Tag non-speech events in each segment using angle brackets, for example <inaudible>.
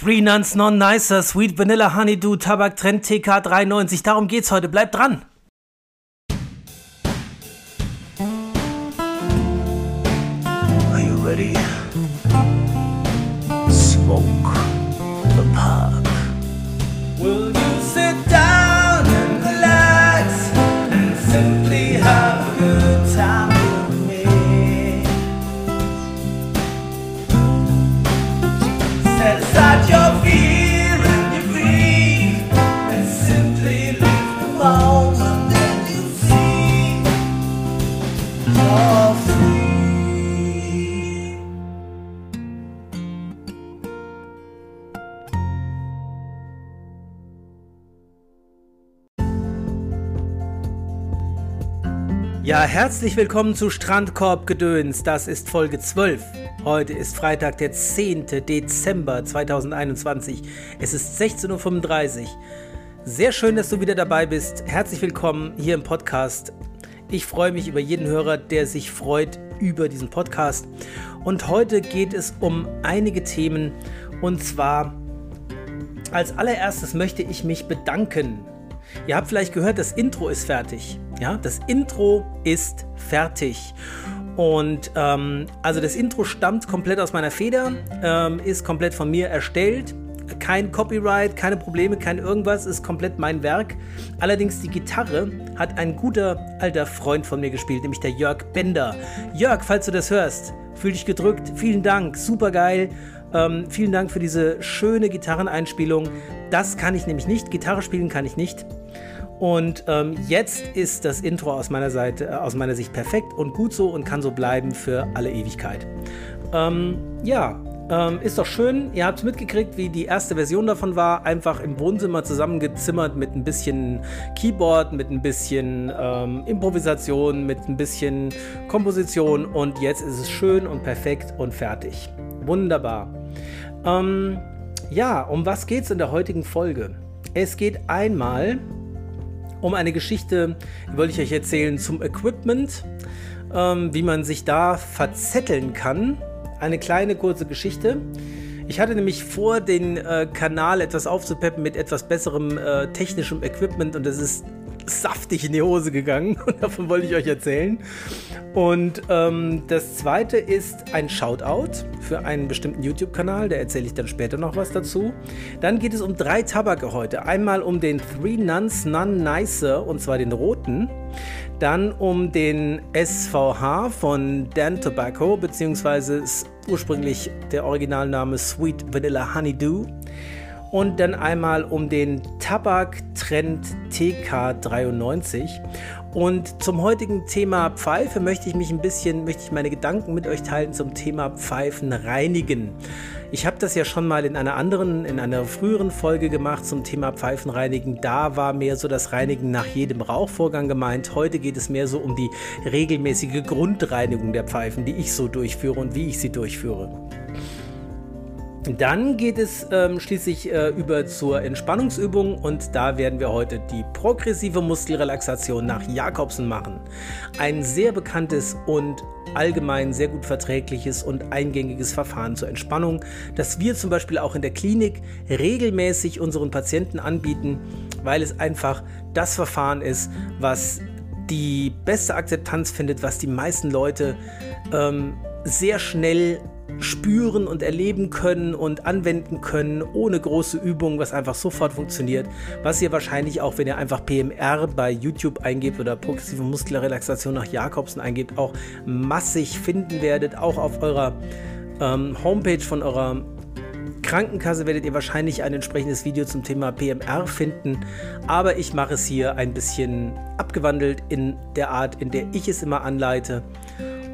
Three Nuns Non Nicer, Sweet Vanilla Honeydew, Tabak Trend TK 93. Darum geht's heute. Bleibt dran! Ja, herzlich willkommen zu Strandkorb Gedöns. Das ist Folge 12. Heute ist Freitag, der 10. Dezember 2021. Es ist 16.35 Uhr. Sehr schön, dass du wieder dabei bist. Herzlich willkommen hier im Podcast. Ich freue mich über jeden Hörer, der sich freut über diesen Podcast. Und heute geht es um einige Themen. Und zwar als allererstes möchte ich mich bedanken. Ihr habt vielleicht gehört, das Intro ist fertig. Ja, das Intro ist fertig. Und ähm, also das Intro stammt komplett aus meiner Feder, ähm, ist komplett von mir erstellt. Kein Copyright, keine Probleme, kein irgendwas, ist komplett mein Werk. Allerdings die Gitarre hat ein guter alter Freund von mir gespielt, nämlich der Jörg Bender. Jörg, falls du das hörst, fühl dich gedrückt. Vielen Dank, super geil. Ähm, vielen Dank für diese schöne Gitarreneinspielung. Das kann ich nämlich nicht. Gitarre spielen kann ich nicht. Und ähm, jetzt ist das Intro aus meiner Seite, äh, aus meiner Sicht perfekt und gut so und kann so bleiben für alle Ewigkeit. Ähm, ja, ähm, ist doch schön. Ihr habt mitgekriegt, wie die erste Version davon war. Einfach im Wohnzimmer zusammengezimmert mit ein bisschen Keyboard, mit ein bisschen ähm, Improvisation, mit ein bisschen Komposition. Und jetzt ist es schön und perfekt und fertig. Wunderbar. Ähm, ja, um was geht es in der heutigen Folge? Es geht einmal um eine Geschichte, die wollte ich euch erzählen, zum Equipment, ähm, wie man sich da verzetteln kann. Eine kleine kurze Geschichte. Ich hatte nämlich vor, den äh, Kanal etwas aufzupeppen mit etwas besserem äh, technischem Equipment und das ist saftig in die Hose gegangen <laughs> und davon wollte ich euch erzählen. Und ähm, das zweite ist ein Shoutout für einen bestimmten YouTube-Kanal, da erzähle ich dann später noch was dazu. Dann geht es um drei Tabake heute. Einmal um den Three Nuns None Nicer und zwar den roten. Dann um den SVH von Dan Tobacco, beziehungsweise ursprünglich der Originalname Sweet Vanilla Honeydew und dann einmal um den Tabak-Trend TK93. Und zum heutigen Thema Pfeife möchte ich mich ein bisschen, möchte ich meine Gedanken mit euch teilen zum Thema Pfeifen reinigen. Ich habe das ja schon mal in einer anderen, in einer früheren Folge gemacht zum Thema Pfeifen reinigen. Da war mehr so das Reinigen nach jedem Rauchvorgang gemeint. Heute geht es mehr so um die regelmäßige Grundreinigung der Pfeifen, die ich so durchführe und wie ich sie durchführe. Dann geht es ähm, schließlich äh, über zur Entspannungsübung und da werden wir heute die progressive Muskelrelaxation nach Jakobsen machen. Ein sehr bekanntes und allgemein sehr gut verträgliches und eingängiges Verfahren zur Entspannung, das wir zum Beispiel auch in der Klinik regelmäßig unseren Patienten anbieten, weil es einfach das Verfahren ist, was die beste Akzeptanz findet, was die meisten Leute ähm, sehr schnell spüren und erleben können und anwenden können, ohne große Übung, was einfach sofort funktioniert. Was ihr wahrscheinlich auch, wenn ihr einfach PMR bei YouTube eingebt oder progressive Muskelrelaxation nach Jakobsen eingebt, auch massig finden werdet. Auch auf eurer ähm, Homepage von eurer Krankenkasse werdet ihr wahrscheinlich ein entsprechendes Video zum Thema PMR finden, aber ich mache es hier ein bisschen abgewandelt in der Art, in der ich es immer anleite.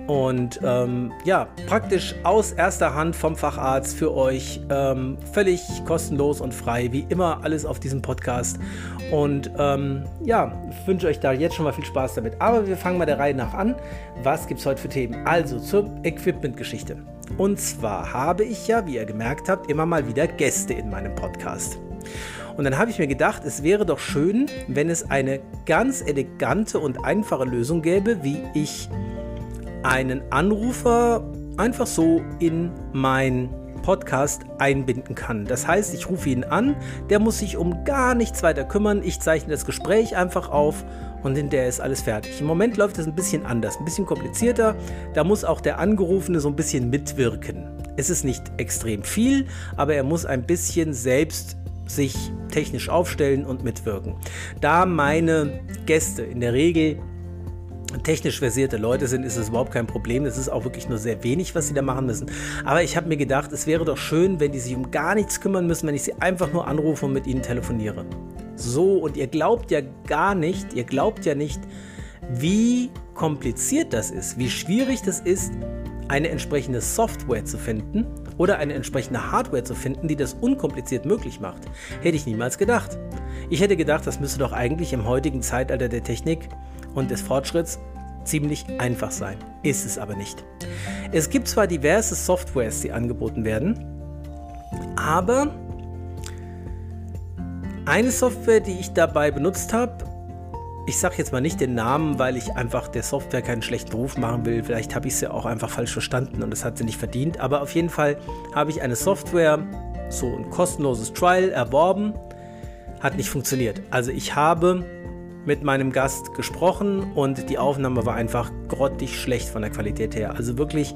Und ähm, ja, praktisch aus erster Hand vom Facharzt für euch. Ähm, völlig kostenlos und frei, wie immer alles auf diesem Podcast. Und ähm, ja, wünsche euch da jetzt schon mal viel Spaß damit. Aber wir fangen mal der Reihe nach an. Was gibt es heute für Themen? Also zur Equipment-Geschichte. Und zwar habe ich ja, wie ihr gemerkt habt, immer mal wieder Gäste in meinem Podcast. Und dann habe ich mir gedacht, es wäre doch schön, wenn es eine ganz elegante und einfache Lösung gäbe, wie ich einen Anrufer einfach so in mein Podcast einbinden kann. Das heißt, ich rufe ihn an, der muss sich um gar nichts weiter kümmern, ich zeichne das Gespräch einfach auf und hinterher ist alles fertig. Im Moment läuft es ein bisschen anders, ein bisschen komplizierter. Da muss auch der Angerufene so ein bisschen mitwirken. Es ist nicht extrem viel, aber er muss ein bisschen selbst sich technisch aufstellen und mitwirken. Da meine Gäste in der Regel technisch versierte Leute sind, ist es überhaupt kein Problem. Das ist auch wirklich nur sehr wenig, was sie da machen müssen. Aber ich habe mir gedacht, es wäre doch schön, wenn die sich um gar nichts kümmern müssen, wenn ich sie einfach nur anrufe und mit ihnen telefoniere. So, und ihr glaubt ja gar nicht, ihr glaubt ja nicht, wie kompliziert das ist, wie schwierig das ist, eine entsprechende Software zu finden oder eine entsprechende Hardware zu finden, die das unkompliziert möglich macht. Hätte ich niemals gedacht. Ich hätte gedacht, das müsste doch eigentlich im heutigen Zeitalter der Technik und des Fortschritts ziemlich einfach sein. Ist es aber nicht. Es gibt zwar diverse Softwares, die angeboten werden, aber eine Software, die ich dabei benutzt habe, ich sage jetzt mal nicht den Namen, weil ich einfach der Software keinen schlechten Beruf machen will. Vielleicht habe ich sie auch einfach falsch verstanden und das hat sie nicht verdient. Aber auf jeden Fall habe ich eine Software, so ein kostenloses Trial erworben, hat nicht funktioniert. Also ich habe mit meinem Gast gesprochen und die Aufnahme war einfach grottig schlecht von der Qualität her. Also wirklich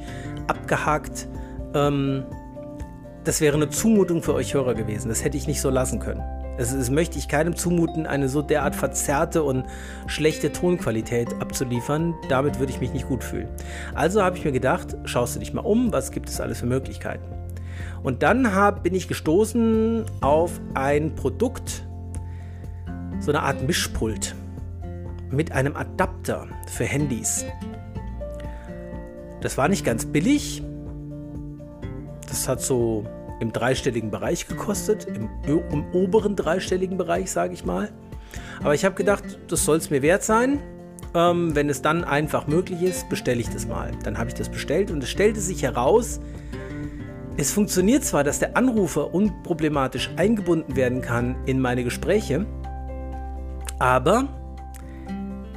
abgehakt. Ähm, das wäre eine Zumutung für euch Hörer gewesen. Das hätte ich nicht so lassen können. Das, das möchte ich keinem zumuten, eine so derart verzerrte und schlechte Tonqualität abzuliefern. Damit würde ich mich nicht gut fühlen. Also habe ich mir gedacht, schaust du dich mal um, was gibt es alles für Möglichkeiten. Und dann hab, bin ich gestoßen auf ein Produkt, so eine Art Mischpult mit einem Adapter für Handys. Das war nicht ganz billig. Das hat so im dreistelligen Bereich gekostet, im, im oberen dreistelligen Bereich, sage ich mal. Aber ich habe gedacht, das soll es mir wert sein. Ähm, wenn es dann einfach möglich ist, bestelle ich das mal. Dann habe ich das bestellt und es stellte sich heraus, es funktioniert zwar, dass der Anrufer unproblematisch eingebunden werden kann in meine Gespräche, aber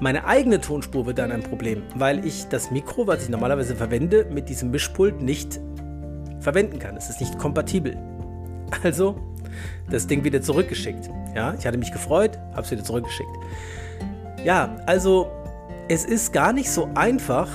meine eigene Tonspur wird dann ein Problem, weil ich das Mikro, was ich normalerweise verwende, mit diesem Mischpult nicht verwenden kann. Es ist nicht kompatibel. Also das Ding wieder zurückgeschickt. Ja, ich hatte mich gefreut, habe es wieder zurückgeschickt. Ja, also es ist gar nicht so einfach,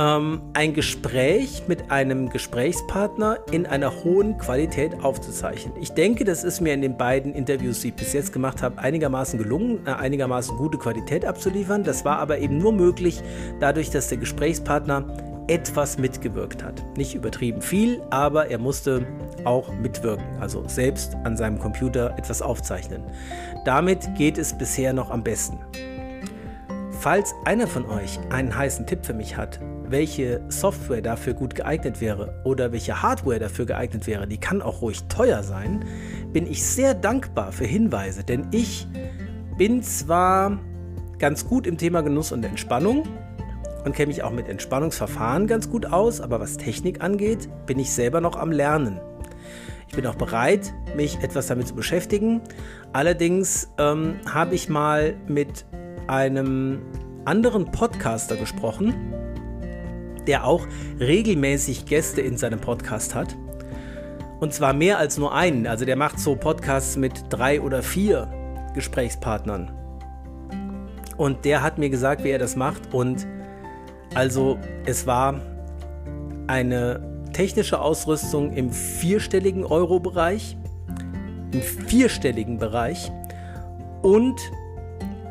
ähm, ein Gespräch mit einem Gesprächspartner in einer hohen Qualität aufzuzeichnen. Ich denke, das ist mir in den beiden Interviews, die ich bis jetzt gemacht habe, einigermaßen gelungen, eine einigermaßen gute Qualität abzuliefern. Das war aber eben nur möglich dadurch, dass der Gesprächspartner etwas mitgewirkt hat. Nicht übertrieben viel, aber er musste auch mitwirken, also selbst an seinem Computer etwas aufzeichnen. Damit geht es bisher noch am besten. Falls einer von euch einen heißen Tipp für mich hat, welche Software dafür gut geeignet wäre oder welche Hardware dafür geeignet wäre, die kann auch ruhig teuer sein, bin ich sehr dankbar für Hinweise, denn ich bin zwar ganz gut im Thema Genuss und Entspannung und kenne mich auch mit Entspannungsverfahren ganz gut aus, aber was Technik angeht, bin ich selber noch am Lernen. Ich bin auch bereit, mich etwas damit zu beschäftigen. Allerdings ähm, habe ich mal mit einem anderen Podcaster gesprochen, der auch regelmäßig Gäste in seinem Podcast hat. Und zwar mehr als nur einen. Also der macht so Podcasts mit drei oder vier Gesprächspartnern. Und der hat mir gesagt, wie er das macht. Und also es war eine technische Ausrüstung im vierstelligen Euro-Bereich. Im vierstelligen Bereich. Und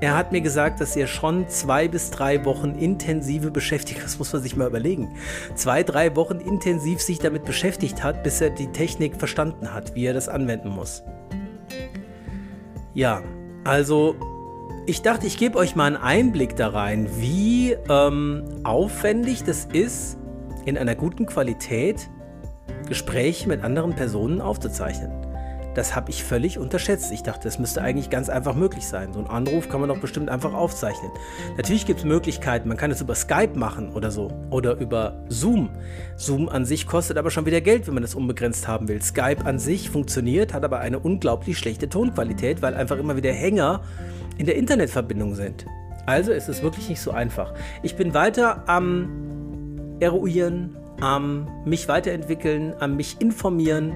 er hat mir gesagt, dass er schon zwei bis drei Wochen intensive Beschäftigung, das muss man sich mal überlegen, zwei, drei Wochen intensiv sich damit beschäftigt hat, bis er die Technik verstanden hat, wie er das anwenden muss. Ja, also ich dachte, ich gebe euch mal einen Einblick da rein, wie ähm, aufwendig das ist, in einer guten Qualität Gespräche mit anderen Personen aufzuzeichnen. Das habe ich völlig unterschätzt. Ich dachte, das müsste eigentlich ganz einfach möglich sein. So einen Anruf kann man doch bestimmt einfach aufzeichnen. Natürlich gibt es Möglichkeiten, man kann es über Skype machen oder so. Oder über Zoom. Zoom an sich kostet aber schon wieder Geld, wenn man das unbegrenzt haben will. Skype an sich funktioniert, hat aber eine unglaublich schlechte Tonqualität, weil einfach immer wieder Hänger in der Internetverbindung sind. Also ist es wirklich nicht so einfach. Ich bin weiter am Eruieren am mich weiterentwickeln, am mich informieren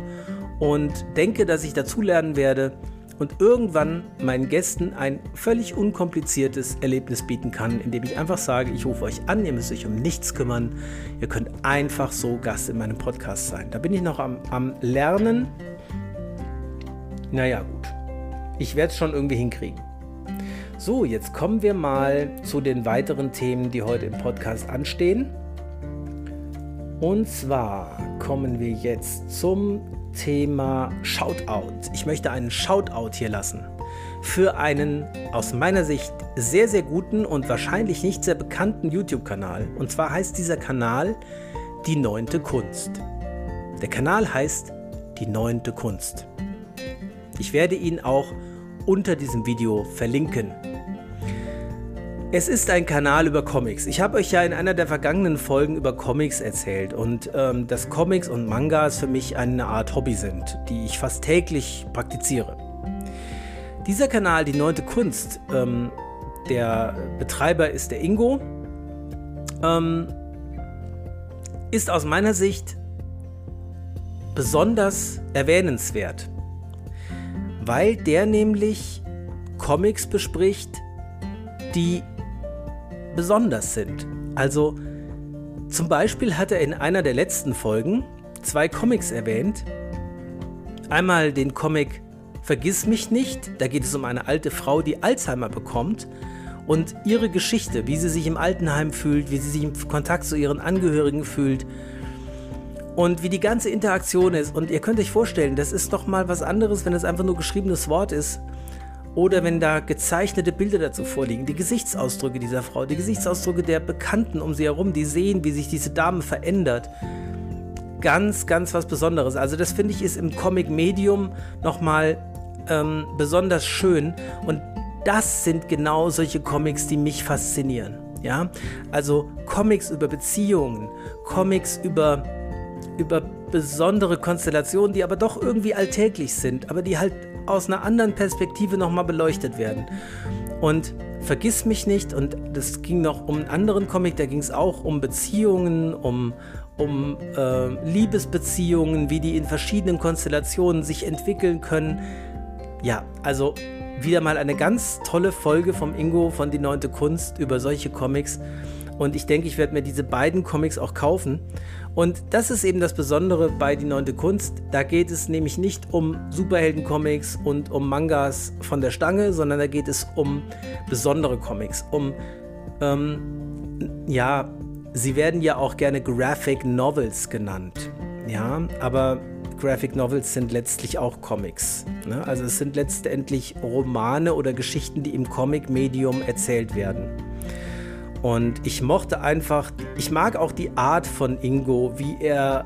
und denke, dass ich dazulernen werde und irgendwann meinen Gästen ein völlig unkompliziertes Erlebnis bieten kann, indem ich einfach sage, ich rufe euch an, ihr müsst euch um nichts kümmern, ihr könnt einfach so Gast in meinem Podcast sein. Da bin ich noch am, am Lernen. Naja gut, ich werde es schon irgendwie hinkriegen. So, jetzt kommen wir mal zu den weiteren Themen, die heute im Podcast anstehen. Und zwar kommen wir jetzt zum Thema Shoutout. Ich möchte einen Shoutout hier lassen für einen aus meiner Sicht sehr, sehr guten und wahrscheinlich nicht sehr bekannten YouTube-Kanal. Und zwar heißt dieser Kanal Die neunte Kunst. Der Kanal heißt Die neunte Kunst. Ich werde ihn auch unter diesem Video verlinken. Es ist ein Kanal über Comics. Ich habe euch ja in einer der vergangenen Folgen über Comics erzählt und ähm, dass Comics und Mangas für mich eine Art Hobby sind, die ich fast täglich praktiziere. Dieser Kanal, die neunte Kunst, ähm, der Betreiber ist der Ingo, ähm, ist aus meiner Sicht besonders erwähnenswert, weil der nämlich Comics bespricht, die besonders sind. Also zum Beispiel hat er in einer der letzten Folgen zwei Comics erwähnt. Einmal den Comic Vergiss mich nicht, da geht es um eine alte Frau, die Alzheimer bekommt und ihre Geschichte, wie sie sich im Altenheim fühlt, wie sie sich im Kontakt zu ihren Angehörigen fühlt und wie die ganze Interaktion ist. Und ihr könnt euch vorstellen, das ist doch mal was anderes, wenn es einfach nur geschriebenes Wort ist oder wenn da gezeichnete Bilder dazu vorliegen, die Gesichtsausdrücke dieser Frau, die Gesichtsausdrücke der Bekannten um sie herum, die sehen, wie sich diese Dame verändert. Ganz, ganz was Besonderes. Also das finde ich ist im Comic-Medium nochmal ähm, besonders schön. Und das sind genau solche Comics, die mich faszinieren. Ja, also Comics über Beziehungen, Comics über, über besondere Konstellationen, die aber doch irgendwie alltäglich sind, aber die halt aus einer anderen Perspektive nochmal beleuchtet werden. Und vergiss mich nicht, und das ging noch um einen anderen Comic, da ging es auch um Beziehungen, um, um äh, Liebesbeziehungen, wie die in verschiedenen Konstellationen sich entwickeln können. Ja, also wieder mal eine ganz tolle Folge vom Ingo von Die Neunte Kunst über solche Comics. Und ich denke, ich werde mir diese beiden Comics auch kaufen. Und das ist eben das Besondere bei Die Neunte Kunst. Da geht es nämlich nicht um Superhelden-Comics und um Mangas von der Stange, sondern da geht es um besondere Comics. Um, ähm, ja, sie werden ja auch gerne Graphic Novels genannt. Ja, aber Graphic Novels sind letztlich auch Comics. Ne? Also es sind letztendlich Romane oder Geschichten, die im Comic-Medium erzählt werden. Und ich mochte einfach, ich mag auch die Art von Ingo, wie er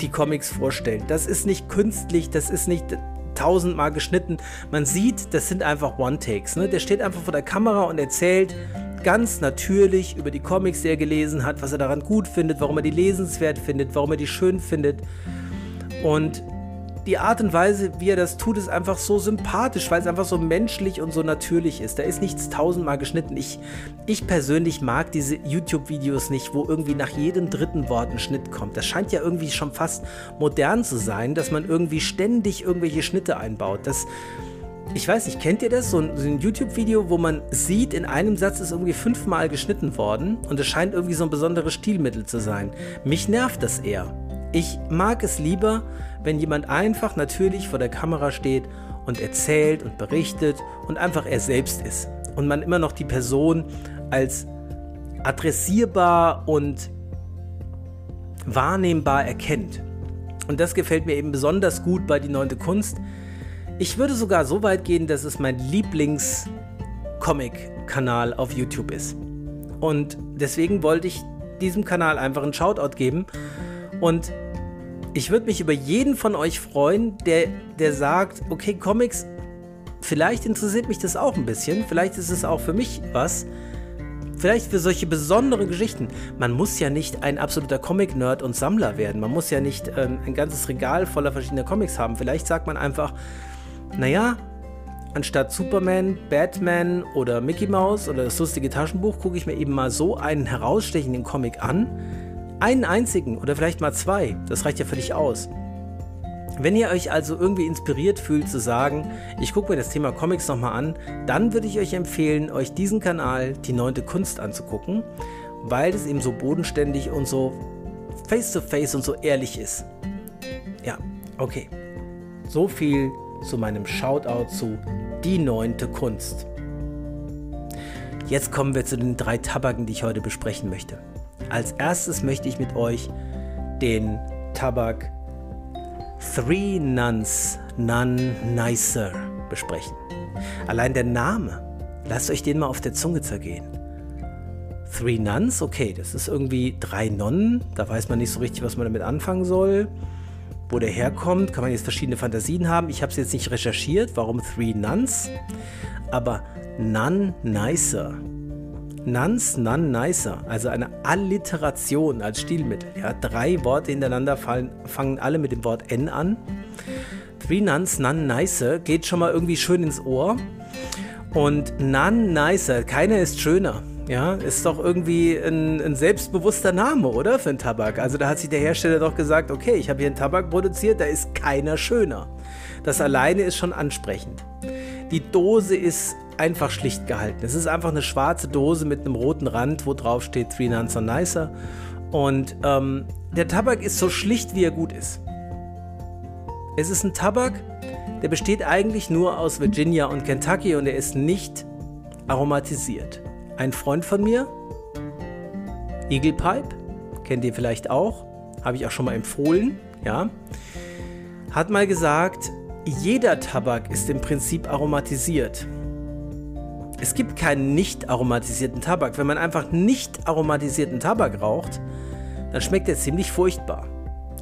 die Comics vorstellt. Das ist nicht künstlich, das ist nicht tausendmal geschnitten. Man sieht, das sind einfach One-Takes. Ne? Der steht einfach vor der Kamera und erzählt ganz natürlich über die Comics, die er gelesen hat, was er daran gut findet, warum er die lesenswert findet, warum er die schön findet. Und die Art und Weise, wie er das tut, ist einfach so sympathisch, weil es einfach so menschlich und so natürlich ist. Da ist nichts tausendmal geschnitten. Ich, ich persönlich mag diese YouTube-Videos nicht, wo irgendwie nach jedem dritten Wort ein Schnitt kommt. Das scheint ja irgendwie schon fast modern zu sein, dass man irgendwie ständig irgendwelche Schnitte einbaut. Das, ich weiß nicht, kennt ihr das? So ein, so ein YouTube-Video, wo man sieht, in einem Satz ist irgendwie fünfmal geschnitten worden und es scheint irgendwie so ein besonderes Stilmittel zu sein. Mich nervt das eher. Ich mag es lieber, wenn jemand einfach natürlich vor der Kamera steht und erzählt und berichtet und einfach er selbst ist. Und man immer noch die Person als adressierbar und wahrnehmbar erkennt. Und das gefällt mir eben besonders gut bei Die Neunte Kunst. Ich würde sogar so weit gehen, dass es mein Lieblings-Comic-Kanal auf YouTube ist. Und deswegen wollte ich diesem Kanal einfach einen Shoutout geben und ich würde mich über jeden von euch freuen, der, der sagt, okay, Comics, vielleicht interessiert mich das auch ein bisschen, vielleicht ist es auch für mich was. Vielleicht für solche besonderen Geschichten. Man muss ja nicht ein absoluter Comic-Nerd und Sammler werden. Man muss ja nicht ähm, ein ganzes Regal voller verschiedener Comics haben. Vielleicht sagt man einfach, naja, anstatt Superman, Batman oder Mickey Mouse oder das lustige Taschenbuch, gucke ich mir eben mal so einen herausstechenden Comic an Einen einzigen oder vielleicht mal zwei, das reicht ja völlig aus. Wenn ihr euch also irgendwie inspiriert fühlt zu sagen, ich gucke mir das Thema Comics nochmal an, dann würde ich euch empfehlen, euch diesen Kanal, die neunte Kunst, anzugucken, weil es eben so bodenständig und so face-to-face -face und so ehrlich ist. Ja, okay. So viel zu meinem Shoutout zu Die neunte Kunst. Jetzt kommen wir zu den drei Tabaken, die ich heute besprechen möchte. Als erstes möchte ich mit euch den Tabak Three Nuns None Nicer besprechen. Allein der Name, lasst euch den mal auf der Zunge zergehen. Three Nuns, okay, das ist irgendwie drei Nonnen, da weiß man nicht so richtig, was man damit anfangen soll. Wo der herkommt, kann man jetzt verschiedene Fantasien haben. Ich habe es jetzt nicht recherchiert, warum Three Nuns, aber None Nicer Nuns, None Nicer, also eine Alliteration als Stilmittel. Ja, drei Worte hintereinander fallen, fangen alle mit dem Wort N an. Three Nuns, None Nicer geht schon mal irgendwie schön ins Ohr. Und None Nicer, keiner ist schöner. Ja, ist doch irgendwie ein, ein, selbstbewusster Name, oder? Für einen Tabak. Also da hat sich der Hersteller doch gesagt, okay, ich habe hier einen Tabak produziert, da ist keiner schöner. Das alleine ist schon ansprechend. Die Dose ist einfach schlicht gehalten. Es ist einfach eine schwarze Dose mit einem roten Rand, wo drauf steht Three Nuns are Nicer. Und ähm, der Tabak ist so schlicht, wie er gut ist. Es ist ein Tabak, der besteht eigentlich nur aus Virginia und Kentucky und er ist nicht aromatisiert. Ein Freund von mir, Eagle Pipe, kennt ihr vielleicht auch, habe ich auch schon mal empfohlen, ja, hat mal gesagt, jeder Tabak ist im Prinzip aromatisiert. Es gibt keinen nicht aromatisierten Tabak. Wenn man einfach nicht aromatisierten Tabak raucht, dann schmeckt er ziemlich furchtbar.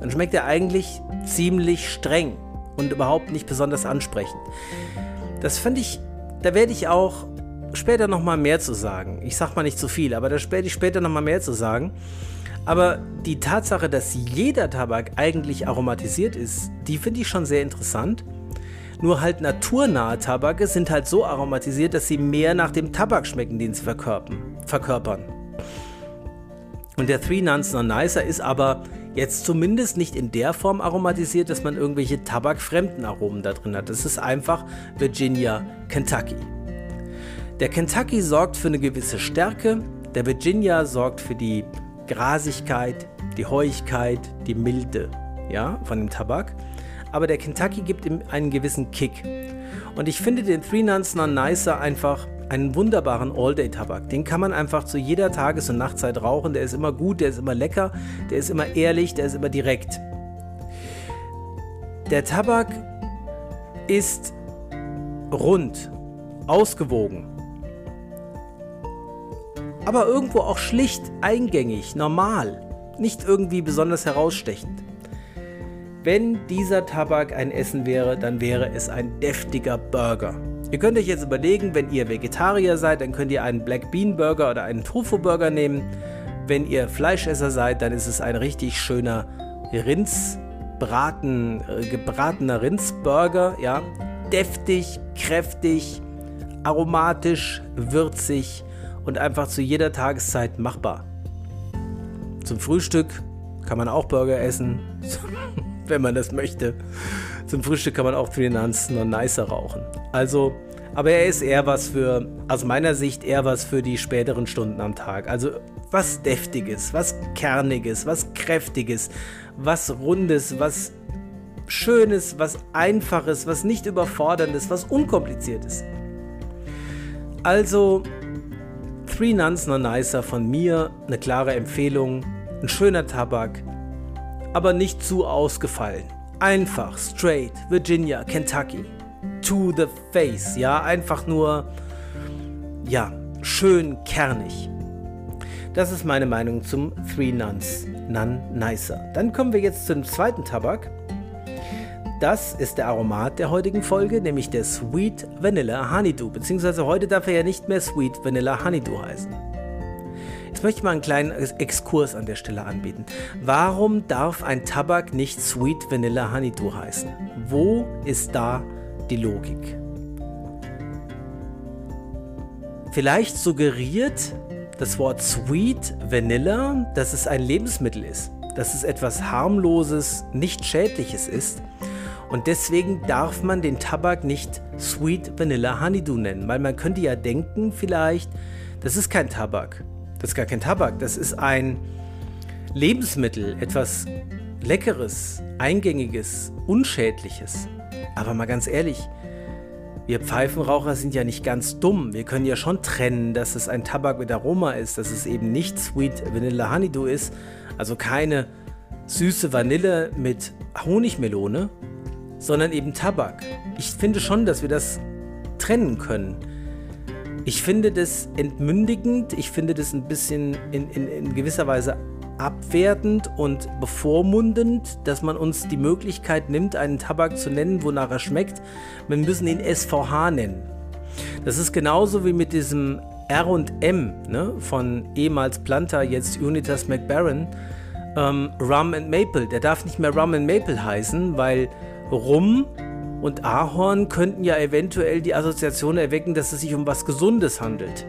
Dann schmeckt er eigentlich ziemlich streng und überhaupt nicht besonders ansprechend. Das fand ich, da werde ich auch später nochmal mehr zu sagen. Ich sag mal nicht zu viel, aber da werde ich später nochmal mehr zu sagen. Aber die Tatsache, dass jeder Tabak eigentlich aromatisiert ist, die finde ich schon sehr interessant. Nur halt naturnahe Tabake sind halt so aromatisiert, dass sie mehr nach dem Tabak schmecken, den sie verkörpern. Und der Three Nuns Non Nicer ist aber jetzt zumindest nicht in der Form aromatisiert, dass man irgendwelche tabakfremden Aromen da drin hat. Das ist einfach Virginia Kentucky. Der Kentucky sorgt für eine gewisse Stärke, der Virginia sorgt für die Grasigkeit, die Heuigkeit, die Milde ja, von dem Tabak aber der Kentucky gibt ihm einen gewissen Kick. Und ich finde den Three Nuns Non Nicer einfach einen wunderbaren All-Day-Tabak. Den kann man einfach zu jeder Tages- und Nachtzeit rauchen. Der ist immer gut, der ist immer lecker, der ist immer ehrlich, der ist immer direkt. Der Tabak ist rund, ausgewogen, aber irgendwo auch schlicht, eingängig, normal, nicht irgendwie besonders herausstechend. Wenn dieser Tabak ein Essen wäre, dann wäre es ein deftiger Burger. Ihr könnt euch jetzt überlegen, wenn ihr Vegetarier seid, dann könnt ihr einen Black Bean Burger oder einen Tofu Burger nehmen. Wenn ihr Fleischesser seid, dann ist es ein richtig schöner Rindsbraten, äh, gebratener Rindsburger, ja. Deftig, kräftig, aromatisch, würzig und einfach zu jeder Tageszeit machbar. Zum Frühstück kann man auch Burger essen. <laughs> wenn man das möchte. Zum Frühstück kann man auch Nuns noch nicer rauchen. Also, aber er ist eher was für, aus meiner Sicht eher was für die späteren Stunden am Tag. Also was Deftiges, was Kerniges, was Kräftiges, was Rundes, was Schönes, was Einfaches, was nicht Überforderndes, was Unkompliziertes. Also, Three Nuns No Nicer von mir, eine klare Empfehlung, ein schöner Tabak, aber nicht zu ausgefallen. Einfach, straight, Virginia, Kentucky. To the face, ja, einfach nur, ja, schön kernig. Das ist meine Meinung zum Three Nuns, None Nicer. Dann kommen wir jetzt zum zweiten Tabak. Das ist der Aromat der heutigen Folge, nämlich der Sweet Vanilla Honeydew. Beziehungsweise heute darf er ja nicht mehr Sweet Vanilla Honeydew heißen. Jetzt möchte ich mal einen kleinen Exkurs an der Stelle anbieten. Warum darf ein Tabak nicht Sweet Vanilla Honeydew heißen? Wo ist da die Logik? Vielleicht suggeriert das Wort Sweet Vanilla, dass es ein Lebensmittel ist, dass es etwas harmloses, nicht schädliches ist. Und deswegen darf man den Tabak nicht Sweet Vanilla Honeydew nennen, weil man könnte ja denken vielleicht, das ist kein Tabak. Das ist gar kein Tabak, das ist ein Lebensmittel, etwas Leckeres, Eingängiges, Unschädliches. Aber mal ganz ehrlich, wir Pfeifenraucher sind ja nicht ganz dumm. Wir können ja schon trennen, dass es ein Tabak mit Aroma ist, dass es eben nicht Sweet Vanilla Honeydew ist, also keine süße Vanille mit Honigmelone, sondern eben Tabak. Ich finde schon, dass wir das trennen können. Ich finde das entmündigend, ich finde das ein bisschen in, in, in gewisser Weise abwertend und bevormundend, dass man uns die Möglichkeit nimmt, einen Tabak zu nennen, wonach er schmeckt. Wir müssen ihn SVH nennen. Das ist genauso wie mit diesem R&M ne, von ehemals Planta, jetzt Unitas McBaron, ähm, Rum and Maple. Der darf nicht mehr Rum and Maple heißen, weil Rum und Ahorn könnten ja eventuell die Assoziation erwecken, dass es sich um was Gesundes handelt.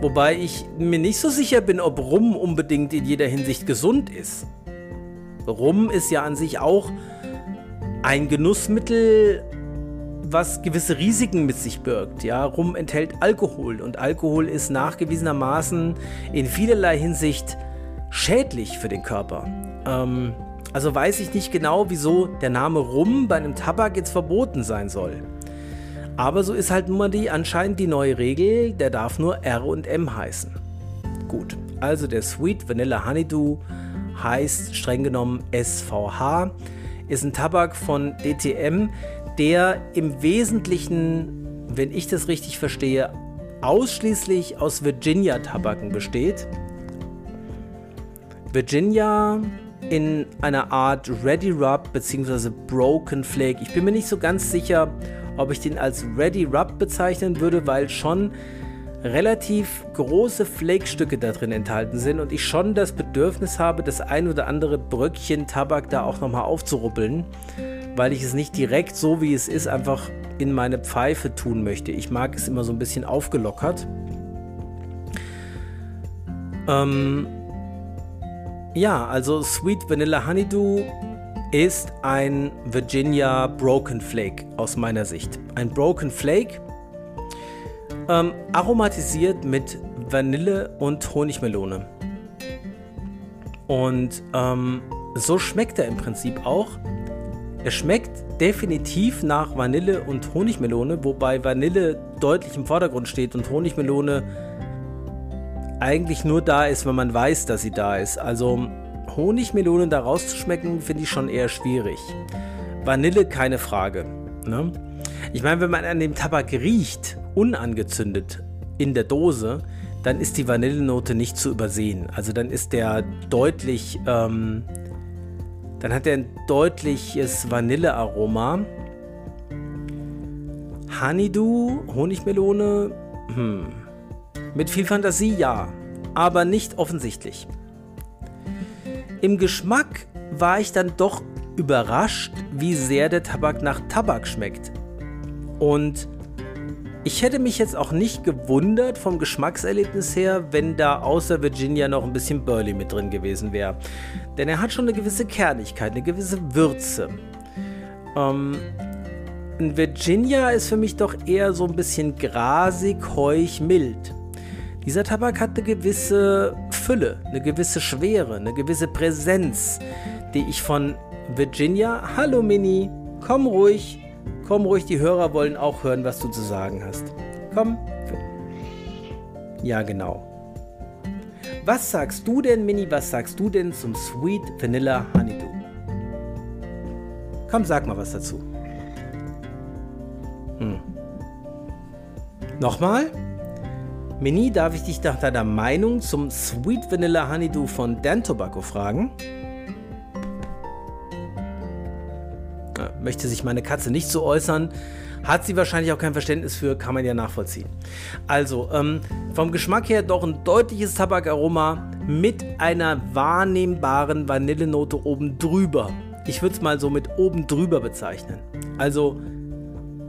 Wobei ich mir nicht so sicher bin, ob Rum unbedingt in jeder Hinsicht gesund ist. Rum ist ja an sich auch ein Genussmittel, was gewisse Risiken mit sich birgt. Ja, Rum enthält Alkohol und Alkohol ist nachgewiesenermaßen in vielerlei Hinsicht schädlich für den Körper. Ähm, also weiß ich nicht genau, wieso der Name Rum bei einem Tabak jetzt verboten sein soll. Aber so ist halt nun mal die anscheinend die neue Regel, der darf nur R und M heißen. Gut, also der Sweet Vanilla Honeydew heißt streng genommen SVH, ist ein Tabak von DTM, der im Wesentlichen, wenn ich das richtig verstehe, ausschließlich aus Virginia-Tabaken besteht. Virginia in einer Art Ready Rub bzw. Broken Flake. Ich bin mir nicht so ganz sicher, ob ich den als Ready Rub bezeichnen würde, weil schon relativ große Flake-Stücke da drin enthalten sind und ich schon das Bedürfnis habe, das ein oder andere Bröckchen Tabak da auch nochmal aufzuruppeln, weil ich es nicht direkt so wie es ist einfach in meine Pfeife tun möchte. Ich mag es immer so ein bisschen aufgelockert. Ähm, ja, also Sweet Vanilla Honeydew ist ein Virginia Broken Flake aus meiner Sicht. Ein Broken Flake, ähm, aromatisiert mit Vanille und Honigmelone. Und ähm, so schmeckt er im Prinzip auch. Er schmeckt definitiv nach Vanille und Honigmelone, wobei Vanille deutlich im Vordergrund steht und Honigmelone eigentlich nur da ist, wenn man weiß, dass sie da ist. Also Honigmelone da rauszuschmecken, finde ich schon eher schwierig. Vanille keine Frage. Ne? Ich meine, wenn man an dem Tabak riecht, unangezündet in der Dose, dann ist die Vanillenote nicht zu übersehen. Also dann ist der deutlich, ähm, dann hat er ein deutliches Vanillearoma. Honeydew, Honigmelone, hm. Mit viel Fantasie ja, aber nicht offensichtlich. Im Geschmack war ich dann doch überrascht, wie sehr der Tabak nach Tabak schmeckt. Und ich hätte mich jetzt auch nicht gewundert vom Geschmackserlebnis her, wenn da außer Virginia noch ein bisschen Burley mit drin gewesen wäre. Denn er hat schon eine gewisse Kernigkeit, eine gewisse Würze. Ähm, Virginia ist für mich doch eher so ein bisschen grasig, heuch, mild. Dieser Tabak hat eine gewisse Fülle, eine gewisse Schwere, eine gewisse Präsenz, die ich von Virginia, hallo Mini, komm ruhig, komm ruhig, die Hörer wollen auch hören, was du zu sagen hast. Komm. Ja, genau. Was sagst du denn, Mini, was sagst du denn zum Sweet Vanilla Honeydew? Komm, sag mal was dazu. Hm. Nochmal? Mini, darf ich dich nach deiner Meinung zum Sweet Vanilla Honeydew von Dan Tobacco fragen? Ja, möchte sich meine Katze nicht so äußern, hat sie wahrscheinlich auch kein Verständnis für, kann man ja nachvollziehen. Also, ähm, vom Geschmack her doch ein deutliches Tabakaroma mit einer wahrnehmbaren Vanillenote oben drüber. Ich würde es mal so mit oben drüber bezeichnen. Also,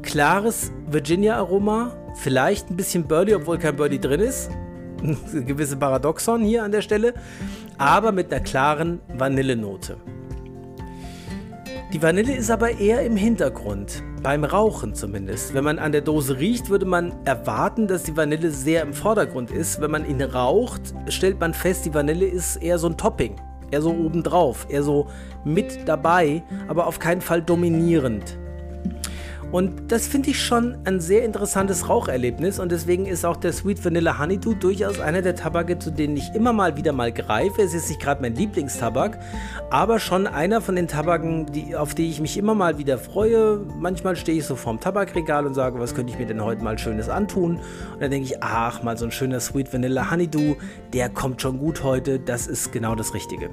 klares Virginia-Aroma, vielleicht ein bisschen Birdie, obwohl kein Birdie drin ist. <laughs> Gewisse Paradoxon hier an der Stelle, aber mit einer klaren Vanillenote. Die Vanille ist aber eher im Hintergrund, beim Rauchen zumindest. Wenn man an der Dose riecht, würde man erwarten, dass die Vanille sehr im Vordergrund ist. Wenn man ihn raucht, stellt man fest, die Vanille ist eher so ein Topping, eher so obendrauf, eher so mit dabei, aber auf keinen Fall dominierend. Und das finde ich schon ein sehr interessantes Raucherlebnis und deswegen ist auch der Sweet Vanilla Honeydew durchaus einer der Tabake, zu denen ich immer mal wieder mal greife. Es ist nicht gerade mein Lieblingstabak, aber schon einer von den Tabaken, die, auf die ich mich immer mal wieder freue. Manchmal stehe ich so vorm Tabakregal und sage, was könnte ich mir denn heute mal Schönes antun? Und dann denke ich, ach, mal so ein schöner Sweet Vanilla Honeydew, der kommt schon gut heute, das ist genau das Richtige.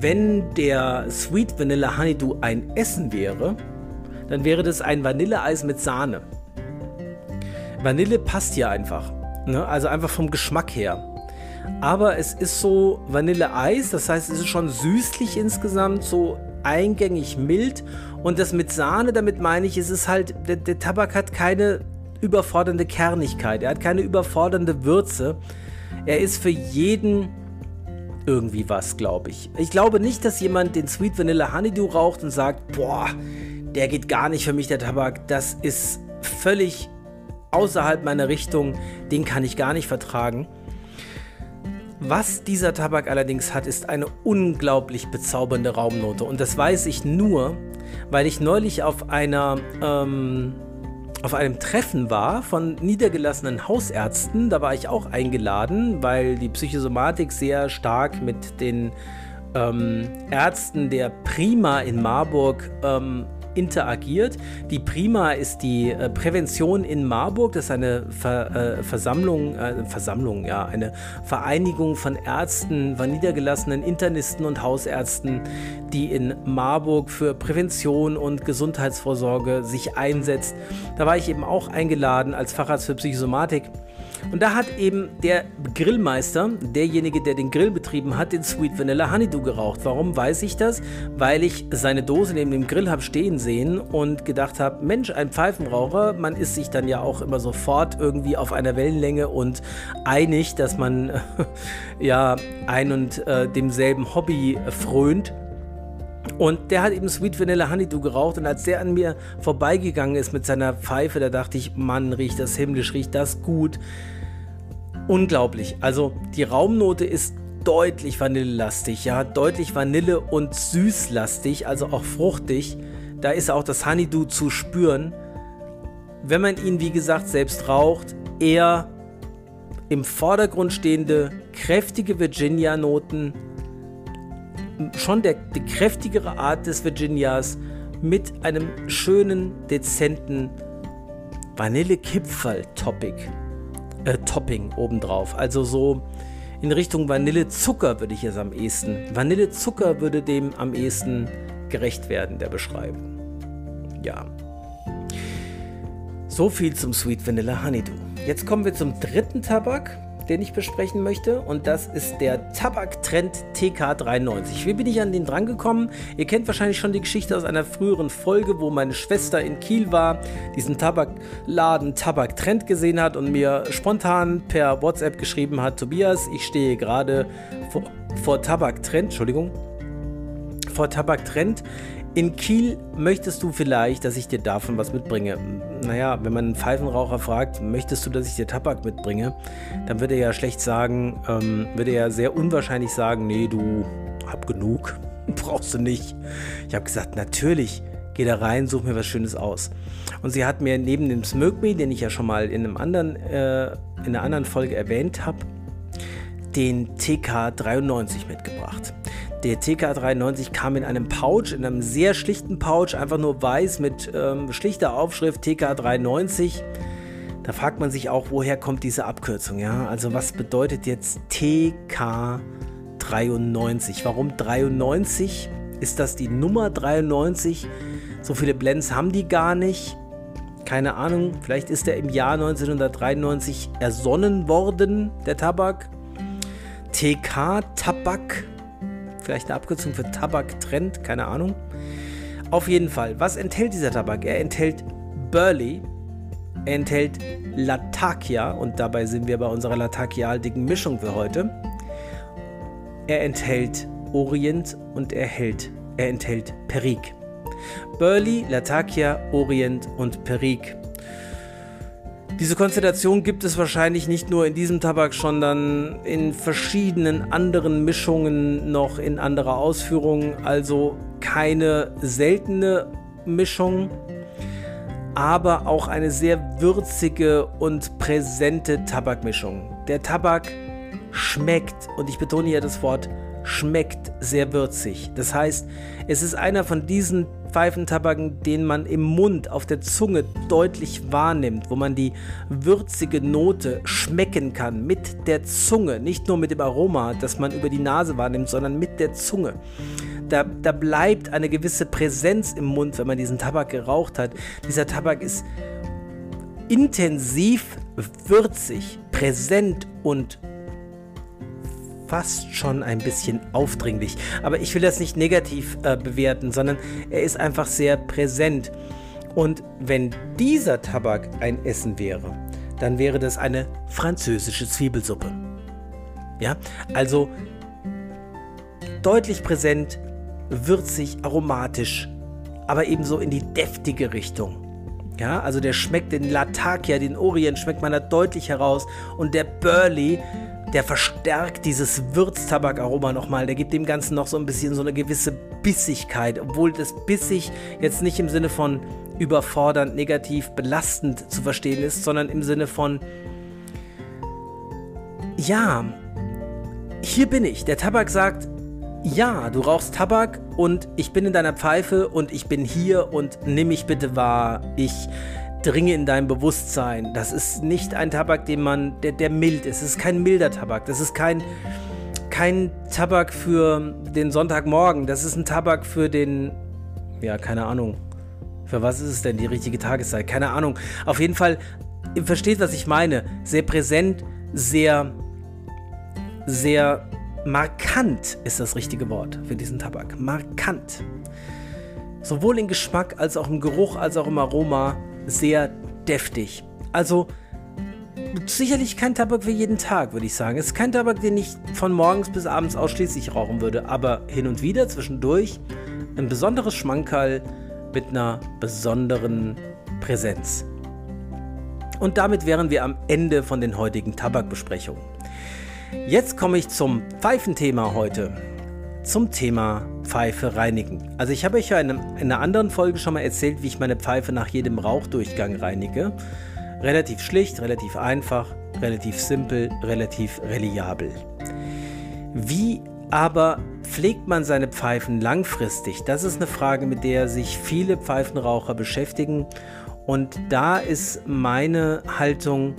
Wenn der Sweet Vanilla Honeydew ein Essen wäre, dann wäre das ein Vanilleeis mit Sahne. Vanille passt hier einfach. Ne? Also einfach vom Geschmack her. Aber es ist so Vanilleeis, das heißt, es ist schon süßlich insgesamt, so eingängig mild. Und das mit Sahne, damit meine ich, es ist halt, der, der Tabak hat keine überfordernde Kernigkeit, er hat keine überfordernde Würze. Er ist für jeden irgendwie was, glaube ich. Ich glaube nicht, dass jemand den Sweet Vanilla Honeydew raucht und sagt, boah, der geht gar nicht für mich, der Tabak. Das ist völlig außerhalb meiner Richtung. Den kann ich gar nicht vertragen. Was dieser Tabak allerdings hat, ist eine unglaublich bezaubernde Raumnote. Und das weiß ich nur, weil ich neulich auf einer ähm, auf einem Treffen war von niedergelassenen Hausärzten. Da war ich auch eingeladen, weil die Psychosomatik sehr stark mit den ähm, Ärzten der Prima in Marburg ähm, interagiert. Die Prima ist die äh, Prävention in Marburg. Das ist eine Ver, äh, Versammlung, äh, Versammlung, ja, eine Vereinigung von Ärzten, von niedergelassenen Internisten und Hausärzten, die in Marburg für Prävention und Gesundheitsvorsorge sich einsetzt. Da war ich eben auch eingeladen als Facharzt für Psychosomatik. Und da hat eben der Grillmeister, derjenige, der den Grill betrieben hat, den Sweet Vanilla Honeydew geraucht. Warum weiß ich das? Weil ich seine Dose neben dem Grill habe stehen sehen und gedacht habe, Mensch, ein Pfeifenraucher, man ist sich dann ja auch immer sofort irgendwie auf einer Wellenlänge und einig, dass man <laughs> ja ein und äh, demselben Hobby frönt. Und der hat eben Sweet Vanilla Honeydew geraucht und als der an mir vorbeigegangen ist mit seiner Pfeife, da dachte ich, Mann, riecht das himmlisch, riecht das gut. Unglaublich. Also die Raumnote ist deutlich vanillelastig, ja, deutlich vanille- und süßlastig, also auch fruchtig. Da ist auch das Honeydew zu spüren. Wenn man ihn, wie gesagt, selbst raucht, eher im Vordergrund stehende, kräftige Virginia-Noten, schon der, die kräftigere Art des Virginias mit einem schönen, dezenten Vanillekipferl-Topping äh, Topping obendrauf. Also so in Richtung Vanillezucker würde ich es am ehesten. Vanillezucker würde dem am ehesten gerecht werden, der Beschreibung. Ja. So viel zum Sweet Vanilla Honeydew. Jetzt kommen wir zum dritten Tabak den ich besprechen möchte. Und das ist der Tabaktrend TK93. Wie bin ich an den drangekommen? Ihr kennt wahrscheinlich schon die Geschichte aus einer früheren Folge, wo meine Schwester in Kiel war, diesen Tabakladen Tabaktrend gesehen hat und mir spontan per WhatsApp geschrieben hat, Tobias, ich stehe gerade vor, vor Tabaktrend, Entschuldigung, vor Tabaktrend in Kiel möchtest du vielleicht, dass ich dir davon was mitbringe. Naja, wenn man einen Pfeifenraucher fragt, möchtest du, dass ich dir Tabak mitbringe, dann würde er ja schlecht sagen, ähm, würde er ja sehr unwahrscheinlich sagen, nee, du hab genug, <laughs> brauchst du nicht. Ich habe gesagt, natürlich, geh da rein, such mir was Schönes aus. Und sie hat mir neben dem Smoke Me, den ich ja schon mal in, einem anderen, äh, in einer anderen Folge erwähnt habe, den TK93 mitgebracht. Der TK93 kam in einem Pouch, in einem sehr schlichten Pouch, einfach nur weiß mit ähm, schlichter Aufschrift TK93. Da fragt man sich auch, woher kommt diese Abkürzung, ja? Also was bedeutet jetzt TK93? Warum 93? Ist das die Nummer 93? So viele Blends haben die gar nicht. Keine Ahnung, vielleicht ist er im Jahr 1993 ersonnen worden, der Tabak. TK Tabak Vielleicht eine Abkürzung für Tabaktrend, keine Ahnung. Auf jeden Fall, was enthält dieser Tabak? Er enthält Burley, er enthält Latakia und dabei sind wir bei unserer latakialdigen Mischung für heute. Er enthält Orient und er, hält, er enthält Perik. Burley, Latakia, Orient und Perik. Diese Konstellation gibt es wahrscheinlich nicht nur in diesem Tabak, sondern in verschiedenen anderen Mischungen noch in anderer Ausführung. Also keine seltene Mischung, aber auch eine sehr würzige und präsente Tabakmischung. Der Tabak schmeckt, und ich betone hier das Wort schmeckt sehr würzig. Das heißt, es ist einer von diesen Pfeifentabaken, den man im Mund auf der Zunge deutlich wahrnimmt, wo man die würzige Note schmecken kann mit der Zunge, nicht nur mit dem Aroma, das man über die Nase wahrnimmt, sondern mit der Zunge. Da, da bleibt eine gewisse Präsenz im Mund, wenn man diesen Tabak geraucht hat. Dieser Tabak ist intensiv, würzig, präsent und fast schon ein bisschen aufdringlich. Aber ich will das nicht negativ äh, bewerten, sondern er ist einfach sehr präsent. Und wenn dieser Tabak ein Essen wäre, dann wäre das eine französische Zwiebelsuppe. Ja, also deutlich präsent, würzig, aromatisch, aber ebenso in die deftige Richtung. Ja, also der schmeckt den Latakia, den Orient schmeckt man da deutlich heraus und der Burley der verstärkt dieses Würztabakaroma nochmal. Der gibt dem Ganzen noch so ein bisschen so eine gewisse Bissigkeit, obwohl das bissig jetzt nicht im Sinne von überfordernd, negativ, belastend zu verstehen ist, sondern im Sinne von, ja, hier bin ich. Der Tabak sagt, ja, du rauchst Tabak und ich bin in deiner Pfeife und ich bin hier und nimm mich bitte wahr. Ich dringe in dein Bewusstsein. Das ist nicht ein Tabak, den man, der, der mild ist. Es ist kein milder Tabak. Das ist kein, kein Tabak für den Sonntagmorgen. Das ist ein Tabak für den, ja, keine Ahnung. Für was ist es denn die richtige Tageszeit? Keine Ahnung. Auf jeden Fall, ihr versteht, was ich meine. Sehr präsent, sehr, sehr markant ist das richtige Wort für diesen Tabak. Markant. Sowohl im Geschmack als auch im Geruch als auch im Aroma sehr deftig. Also sicherlich kein Tabak für jeden Tag, würde ich sagen. Es ist kein Tabak, den ich von morgens bis abends ausschließlich rauchen würde, aber hin und wieder zwischendurch ein besonderes Schmankerl mit einer besonderen Präsenz. Und damit wären wir am Ende von den heutigen Tabakbesprechungen. Jetzt komme ich zum Pfeifenthema heute zum Thema Pfeife reinigen. Also ich habe euch ja in, einem, in einer anderen Folge schon mal erzählt, wie ich meine Pfeife nach jedem Rauchdurchgang reinige. Relativ schlicht, relativ einfach, relativ simpel, relativ reliabel. Wie aber pflegt man seine Pfeifen langfristig? Das ist eine Frage, mit der sich viele Pfeifenraucher beschäftigen. Und da ist meine Haltung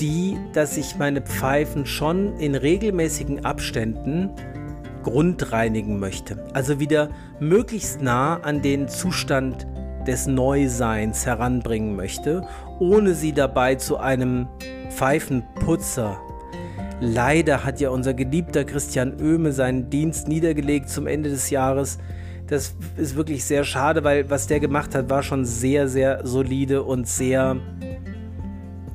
die, dass ich meine Pfeifen schon in regelmäßigen Abständen grundreinigen möchte. Also wieder möglichst nah an den Zustand des Neuseins heranbringen möchte, ohne sie dabei zu einem Pfeifenputzer. Leider hat ja unser geliebter Christian Oehme seinen Dienst niedergelegt zum Ende des Jahres. Das ist wirklich sehr schade, weil was der gemacht hat, war schon sehr, sehr solide und sehr,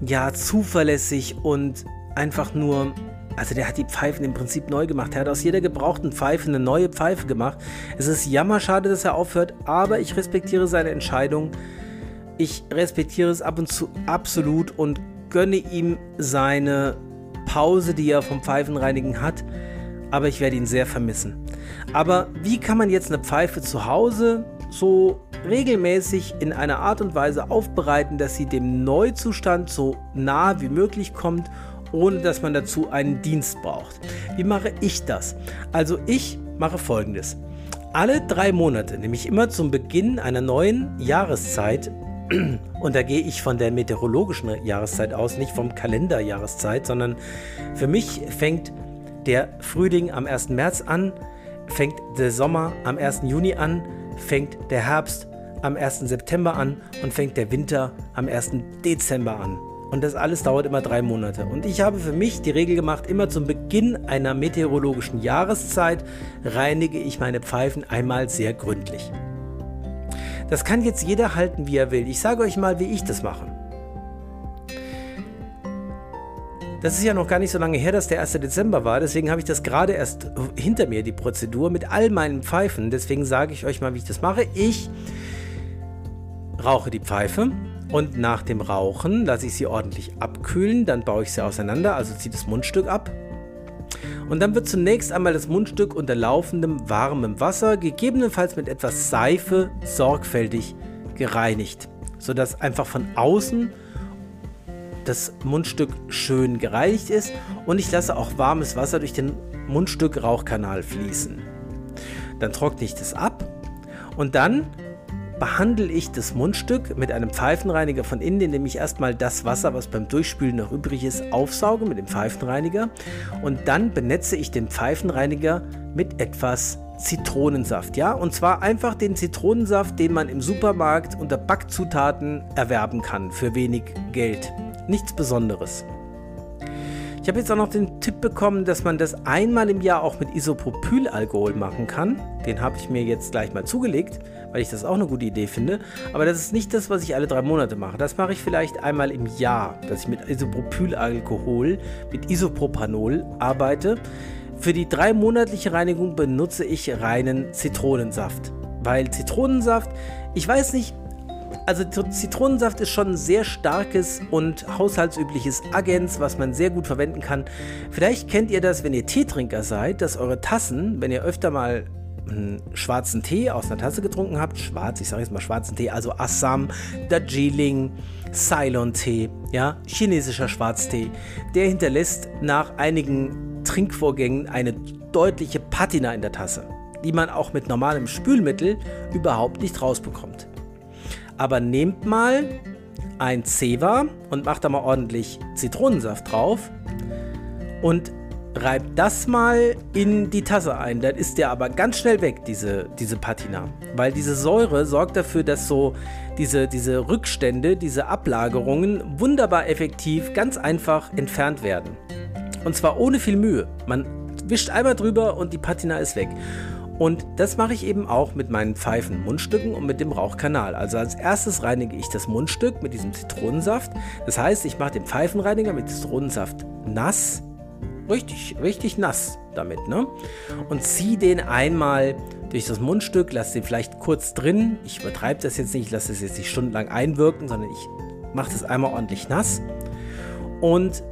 ja, zuverlässig und einfach nur also der hat die Pfeifen im Prinzip neu gemacht. Er hat aus jeder gebrauchten Pfeife eine neue Pfeife gemacht. Es ist jammerschade, dass er aufhört, aber ich respektiere seine Entscheidung. Ich respektiere es ab und zu absolut und gönne ihm seine Pause, die er vom Pfeifenreinigen hat. Aber ich werde ihn sehr vermissen. Aber wie kann man jetzt eine Pfeife zu Hause so regelmäßig in einer Art und Weise aufbereiten, dass sie dem Neuzustand so nah wie möglich kommt ohne dass man dazu einen Dienst braucht. Wie mache ich das? Also ich mache folgendes. Alle drei Monate, nämlich immer zum Beginn einer neuen Jahreszeit, <clears throat> und da gehe ich von der meteorologischen Jahreszeit aus, nicht vom Kalenderjahreszeit, sondern für mich fängt der Frühling am 1. März an, fängt der Sommer am 1. Juni an, fängt der Herbst am 1. September an und fängt der Winter am 1. Dezember an. Und das alles dauert immer drei Monate. Und ich habe für mich die Regel gemacht, immer zum Beginn einer meteorologischen Jahreszeit reinige ich meine Pfeifen einmal sehr gründlich. Das kann jetzt jeder halten, wie er will. Ich sage euch mal, wie ich das mache. Das ist ja noch gar nicht so lange her, dass der 1. Dezember war. Deswegen habe ich das gerade erst hinter mir, die Prozedur mit all meinen Pfeifen. Deswegen sage ich euch mal, wie ich das mache. Ich rauche die Pfeife, und nach dem Rauchen lasse ich sie ordentlich abkühlen. Dann baue ich sie auseinander, also ziehe das Mundstück ab. Und dann wird zunächst einmal das Mundstück unter laufendem warmem Wasser, gegebenenfalls mit etwas Seife, sorgfältig gereinigt, sodass einfach von außen das Mundstück schön gereinigt ist und ich lasse auch warmes Wasser durch den Mundstück-Rauchkanal fließen. Dann trockne ich das ab und dann behandle ich das Mundstück mit einem Pfeifenreiniger von innen, indem ich erstmal das Wasser, was beim Durchspülen noch übrig ist, aufsauge mit dem Pfeifenreiniger und dann benetze ich den Pfeifenreiniger mit etwas Zitronensaft, ja? Und zwar einfach den Zitronensaft, den man im Supermarkt unter Backzutaten erwerben kann für wenig Geld. Nichts Besonderes. Ich habe jetzt auch noch den Tipp bekommen, dass man das einmal im Jahr auch mit Isopropylalkohol machen kann. Den habe ich mir jetzt gleich mal zugelegt, weil ich das auch eine gute Idee finde. Aber das ist nicht das, was ich alle drei Monate mache. Das mache ich vielleicht einmal im Jahr, dass ich mit Isopropylalkohol, mit Isopropanol arbeite. Für die dreimonatliche Reinigung benutze ich reinen Zitronensaft. Weil Zitronensaft, ich weiß nicht, also Zitronensaft ist schon ein sehr starkes und haushaltsübliches Agens, was man sehr gut verwenden kann. Vielleicht kennt ihr das, wenn ihr Teetrinker seid, dass eure Tassen, wenn ihr öfter mal einen schwarzen Tee aus einer Tasse getrunken habt, schwarz, ich sage jetzt mal schwarzen Tee, also Assam, Darjeeling, Ceylon-Tee, ja, chinesischer Schwarztee, der hinterlässt nach einigen Trinkvorgängen eine deutliche Patina in der Tasse, die man auch mit normalem Spülmittel überhaupt nicht rausbekommt. Aber nehmt mal ein Zewa und macht da mal ordentlich Zitronensaft drauf und reibt das mal in die Tasse ein. Dann ist der aber ganz schnell weg, diese, diese Patina. Weil diese Säure sorgt dafür, dass so diese, diese Rückstände, diese Ablagerungen wunderbar effektiv, ganz einfach entfernt werden. Und zwar ohne viel Mühe. Man wischt einmal drüber und die Patina ist weg. Und das mache ich eben auch mit meinen Pfeifen-Mundstücken und mit dem Rauchkanal. Also als erstes reinige ich das Mundstück mit diesem Zitronensaft. Das heißt, ich mache den Pfeifenreiniger mit Zitronensaft nass. Richtig, richtig nass damit, ne? Und ziehe den einmal durch das Mundstück, lasse den vielleicht kurz drin. Ich übertreibe das jetzt nicht, lasse es jetzt nicht stundenlang einwirken, sondern ich mache das einmal ordentlich nass. Und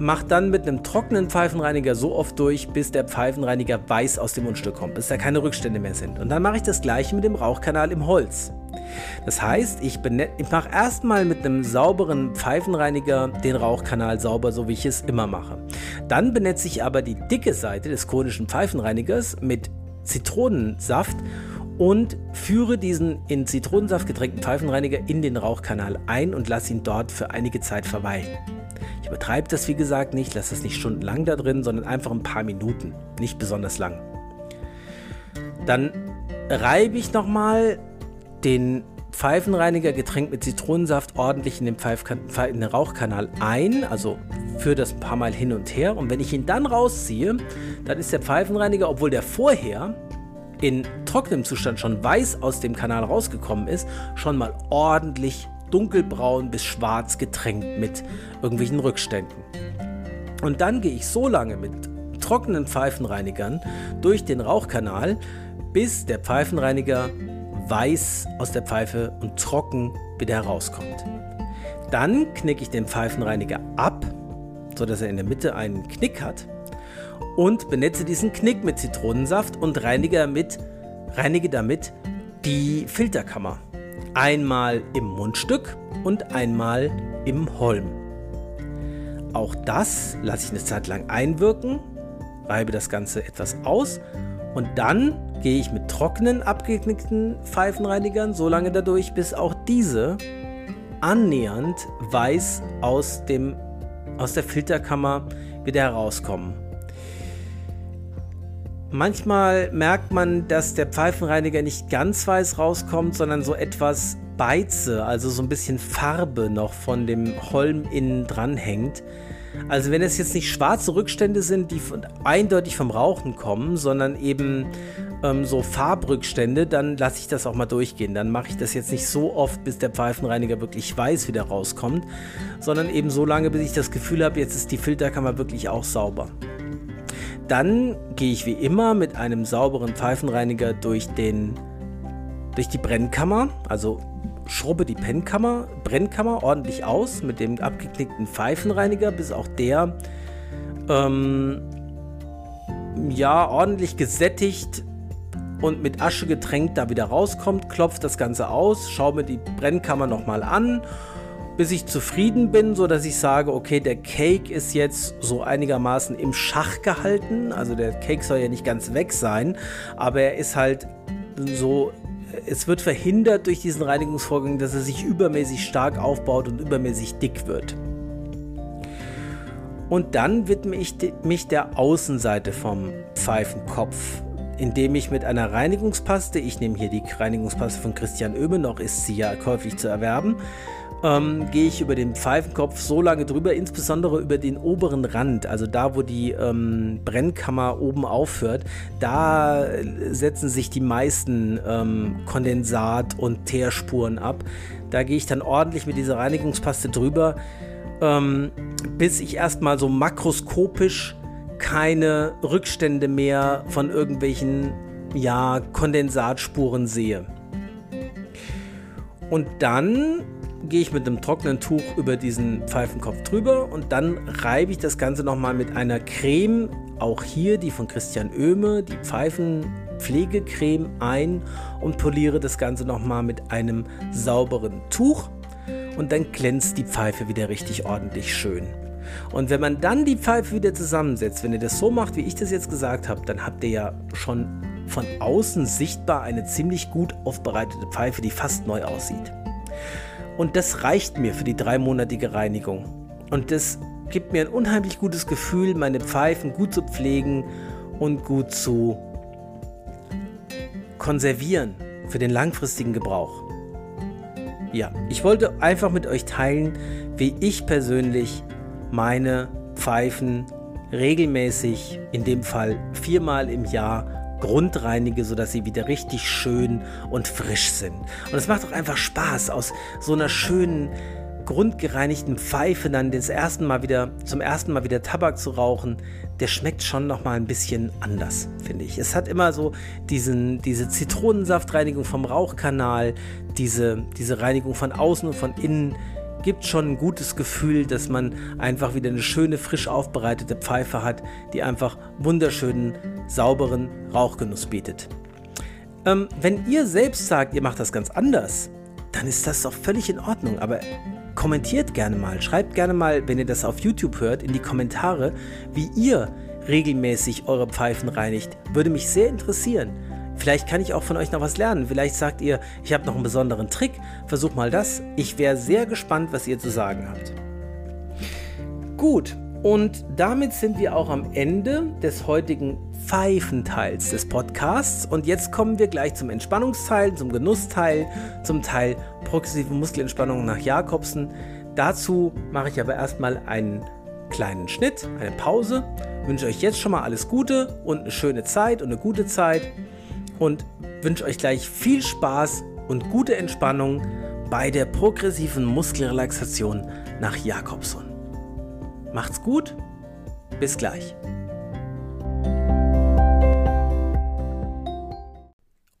Macht dann mit einem trockenen Pfeifenreiniger so oft durch, bis der Pfeifenreiniger weiß aus dem Mundstück kommt, bis da keine Rückstände mehr sind. Und dann mache ich das gleiche mit dem Rauchkanal im Holz. Das heißt, ich, ich mache erstmal mit einem sauberen Pfeifenreiniger den Rauchkanal sauber, so wie ich es immer mache. Dann benetze ich aber die dicke Seite des konischen Pfeifenreinigers mit Zitronensaft und führe diesen in Zitronensaft getränkten Pfeifenreiniger in den Rauchkanal ein und lasse ihn dort für einige Zeit verweilen. Ich übertreibe das wie gesagt nicht, lasse es nicht stundenlang da drin, sondern einfach ein paar Minuten, nicht besonders lang. Dann reibe ich nochmal den Pfeifenreiniger getränkt mit Zitronensaft ordentlich in den, in den Rauchkanal ein, also führe das ein paar Mal hin und her. Und wenn ich ihn dann rausziehe, dann ist der Pfeifenreiniger, obwohl der vorher in trockenem Zustand schon weiß aus dem Kanal rausgekommen ist, schon mal ordentlich dunkelbraun bis schwarz getränkt mit irgendwelchen Rückständen. Und dann gehe ich so lange mit trockenen Pfeifenreinigern durch den Rauchkanal, bis der Pfeifenreiniger weiß aus der Pfeife und trocken wieder herauskommt. Dann knicke ich den Pfeifenreiniger ab, sodass er in der Mitte einen Knick hat und benetze diesen Knick mit Zitronensaft und reinige damit, reinige damit die Filterkammer. Einmal im Mundstück und einmal im Holm. Auch das lasse ich eine Zeit lang einwirken, reibe das Ganze etwas aus und dann gehe ich mit trockenen, abgeknickten Pfeifenreinigern so lange dadurch, bis auch diese annähernd weiß aus, dem, aus der Filterkammer wieder herauskommen. Manchmal merkt man, dass der Pfeifenreiniger nicht ganz weiß rauskommt, sondern so etwas Beize, also so ein bisschen Farbe noch von dem Holm innen dran hängt. Also wenn es jetzt nicht schwarze Rückstände sind, die von, eindeutig vom Rauchen kommen, sondern eben ähm, so Farbrückstände, dann lasse ich das auch mal durchgehen. Dann mache ich das jetzt nicht so oft, bis der Pfeifenreiniger wirklich weiß, wie der rauskommt, sondern eben so lange, bis ich das Gefühl habe, jetzt ist die Filterkammer wirklich auch sauber. Dann gehe ich wie immer mit einem sauberen Pfeifenreiniger durch, den, durch die Brennkammer, also schrubbe die Pennkammer, Brennkammer ordentlich aus mit dem abgeknickten Pfeifenreiniger, bis auch der ähm, ja ordentlich gesättigt und mit Asche getränkt da wieder rauskommt, klopft das Ganze aus, schaue mir die Brennkammer nochmal an, bis ich zufrieden bin, so dass ich sage, okay, der Cake ist jetzt so einigermaßen im Schach gehalten. Also der Cake soll ja nicht ganz weg sein, aber er ist halt so es wird verhindert durch diesen Reinigungsvorgang, dass er sich übermäßig stark aufbaut und übermäßig dick wird. Und dann widme ich mich der Außenseite vom Pfeifenkopf indem ich mit einer Reinigungspaste, ich nehme hier die Reinigungspaste von Christian Oehme, noch ist sie ja käuflich zu erwerben, ähm, gehe ich über den Pfeifenkopf so lange drüber, insbesondere über den oberen Rand, also da, wo die ähm, Brennkammer oben aufhört, da setzen sich die meisten ähm, Kondensat- und Teerspuren ab. Da gehe ich dann ordentlich mit dieser Reinigungspaste drüber, ähm, bis ich erstmal so makroskopisch keine Rückstände mehr von irgendwelchen ja, Kondensatspuren sehe. Und dann gehe ich mit einem trockenen Tuch über diesen Pfeifenkopf drüber und dann reibe ich das Ganze nochmal mit einer Creme, auch hier die von Christian Oehme, die Pfeifenpflegecreme ein und poliere das Ganze nochmal mit einem sauberen Tuch und dann glänzt die Pfeife wieder richtig ordentlich schön. Und wenn man dann die Pfeife wieder zusammensetzt, wenn ihr das so macht, wie ich das jetzt gesagt habe, dann habt ihr ja schon von außen sichtbar eine ziemlich gut aufbereitete Pfeife, die fast neu aussieht. Und das reicht mir für die dreimonatige Reinigung. Und das gibt mir ein unheimlich gutes Gefühl, meine Pfeifen gut zu pflegen und gut zu konservieren für den langfristigen Gebrauch. Ja, ich wollte einfach mit euch teilen, wie ich persönlich meine Pfeifen regelmäßig, in dem Fall viermal im Jahr, grundreinige, sodass sie wieder richtig schön und frisch sind. Und es macht auch einfach Spaß, aus so einer schönen, grundgereinigten Pfeife dann das ersten Mal wieder, zum ersten Mal wieder Tabak zu rauchen. Der schmeckt schon nochmal ein bisschen anders, finde ich. Es hat immer so diesen, diese Zitronensaftreinigung vom Rauchkanal, diese, diese Reinigung von außen und von innen gibt schon ein gutes Gefühl, dass man einfach wieder eine schöne, frisch aufbereitete Pfeife hat, die einfach wunderschönen, sauberen Rauchgenuss bietet. Ähm, wenn ihr selbst sagt, ihr macht das ganz anders, dann ist das doch völlig in Ordnung. Aber kommentiert gerne mal, schreibt gerne mal, wenn ihr das auf YouTube hört, in die Kommentare, wie ihr regelmäßig eure Pfeifen reinigt. Würde mich sehr interessieren. Vielleicht kann ich auch von euch noch was lernen. Vielleicht sagt ihr, ich habe noch einen besonderen Trick. Versuch mal das. Ich wäre sehr gespannt, was ihr zu sagen habt. Gut, und damit sind wir auch am Ende des heutigen Pfeifenteils des Podcasts. Und jetzt kommen wir gleich zum Entspannungsteil, zum Genussteil, zum Teil progressive Muskelentspannung nach Jakobsen. Dazu mache ich aber erstmal einen kleinen Schnitt, eine Pause. Ich wünsche euch jetzt schon mal alles Gute und eine schöne Zeit und eine gute Zeit und wünsche euch gleich viel Spaß und gute Entspannung bei der progressiven Muskelrelaxation nach Jakobson. Macht's gut, bis gleich.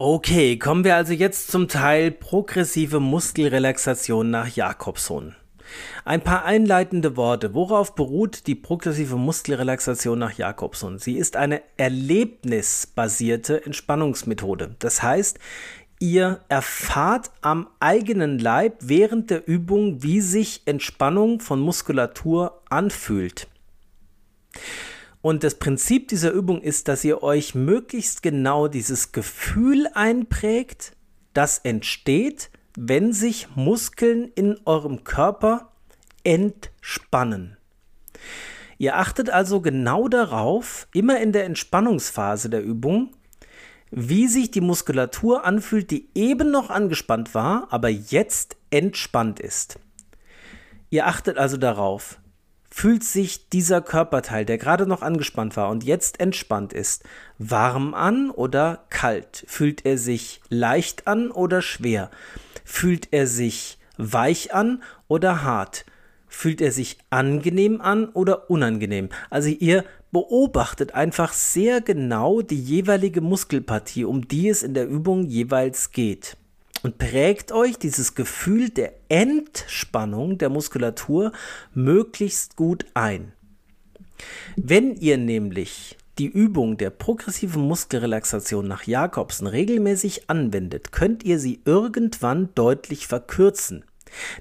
Okay, kommen wir also jetzt zum Teil progressive Muskelrelaxation nach Jakobson. Ein paar einleitende Worte. Worauf beruht die progressive Muskelrelaxation nach Jakobson? Sie ist eine erlebnisbasierte Entspannungsmethode. Das heißt, ihr erfahrt am eigenen Leib während der Übung, wie sich Entspannung von Muskulatur anfühlt. Und das Prinzip dieser Übung ist, dass ihr euch möglichst genau dieses Gefühl einprägt, das entsteht, wenn sich Muskeln in eurem Körper entspannen. Ihr achtet also genau darauf, immer in der Entspannungsphase der Übung, wie sich die Muskulatur anfühlt, die eben noch angespannt war, aber jetzt entspannt ist. Ihr achtet also darauf, Fühlt sich dieser Körperteil, der gerade noch angespannt war und jetzt entspannt ist, warm an oder kalt? Fühlt er sich leicht an oder schwer? Fühlt er sich weich an oder hart? Fühlt er sich angenehm an oder unangenehm? Also ihr beobachtet einfach sehr genau die jeweilige Muskelpartie, um die es in der Übung jeweils geht. Und prägt euch dieses Gefühl der Entspannung der Muskulatur möglichst gut ein. Wenn ihr nämlich die Übung der progressiven Muskelrelaxation nach Jakobsen regelmäßig anwendet, könnt ihr sie irgendwann deutlich verkürzen.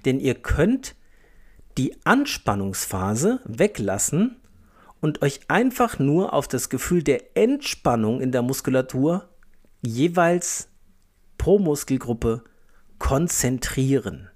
Denn ihr könnt die Anspannungsphase weglassen und euch einfach nur auf das Gefühl der Entspannung in der Muskulatur jeweils pro Muskelgruppe konzentrieren.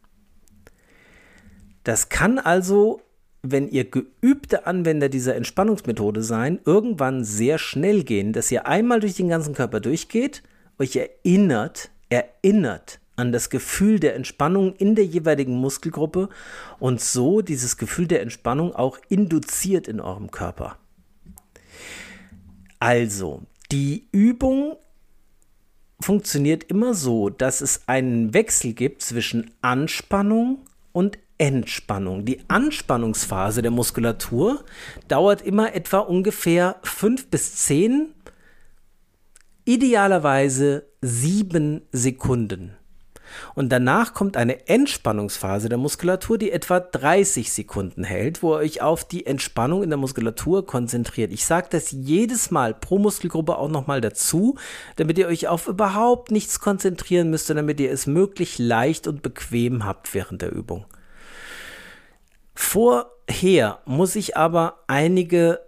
Das kann also, wenn ihr geübte Anwender dieser Entspannungsmethode seid, irgendwann sehr schnell gehen, dass ihr einmal durch den ganzen Körper durchgeht, euch erinnert, erinnert an das Gefühl der Entspannung in der jeweiligen Muskelgruppe und so dieses Gefühl der Entspannung auch induziert in eurem Körper. Also, die Übung funktioniert immer so, dass es einen Wechsel gibt zwischen Anspannung und Entspannung. Die Anspannungsphase der Muskulatur dauert immer etwa ungefähr fünf bis zehn, idealerweise sieben Sekunden. Und danach kommt eine Entspannungsphase der Muskulatur, die etwa 30 Sekunden hält, wo ihr euch auf die Entspannung in der Muskulatur konzentriert. Ich sage das jedes Mal pro Muskelgruppe auch nochmal dazu, damit ihr euch auf überhaupt nichts konzentrieren müsst, und damit ihr es möglich leicht und bequem habt während der Übung. Vorher muss ich aber einige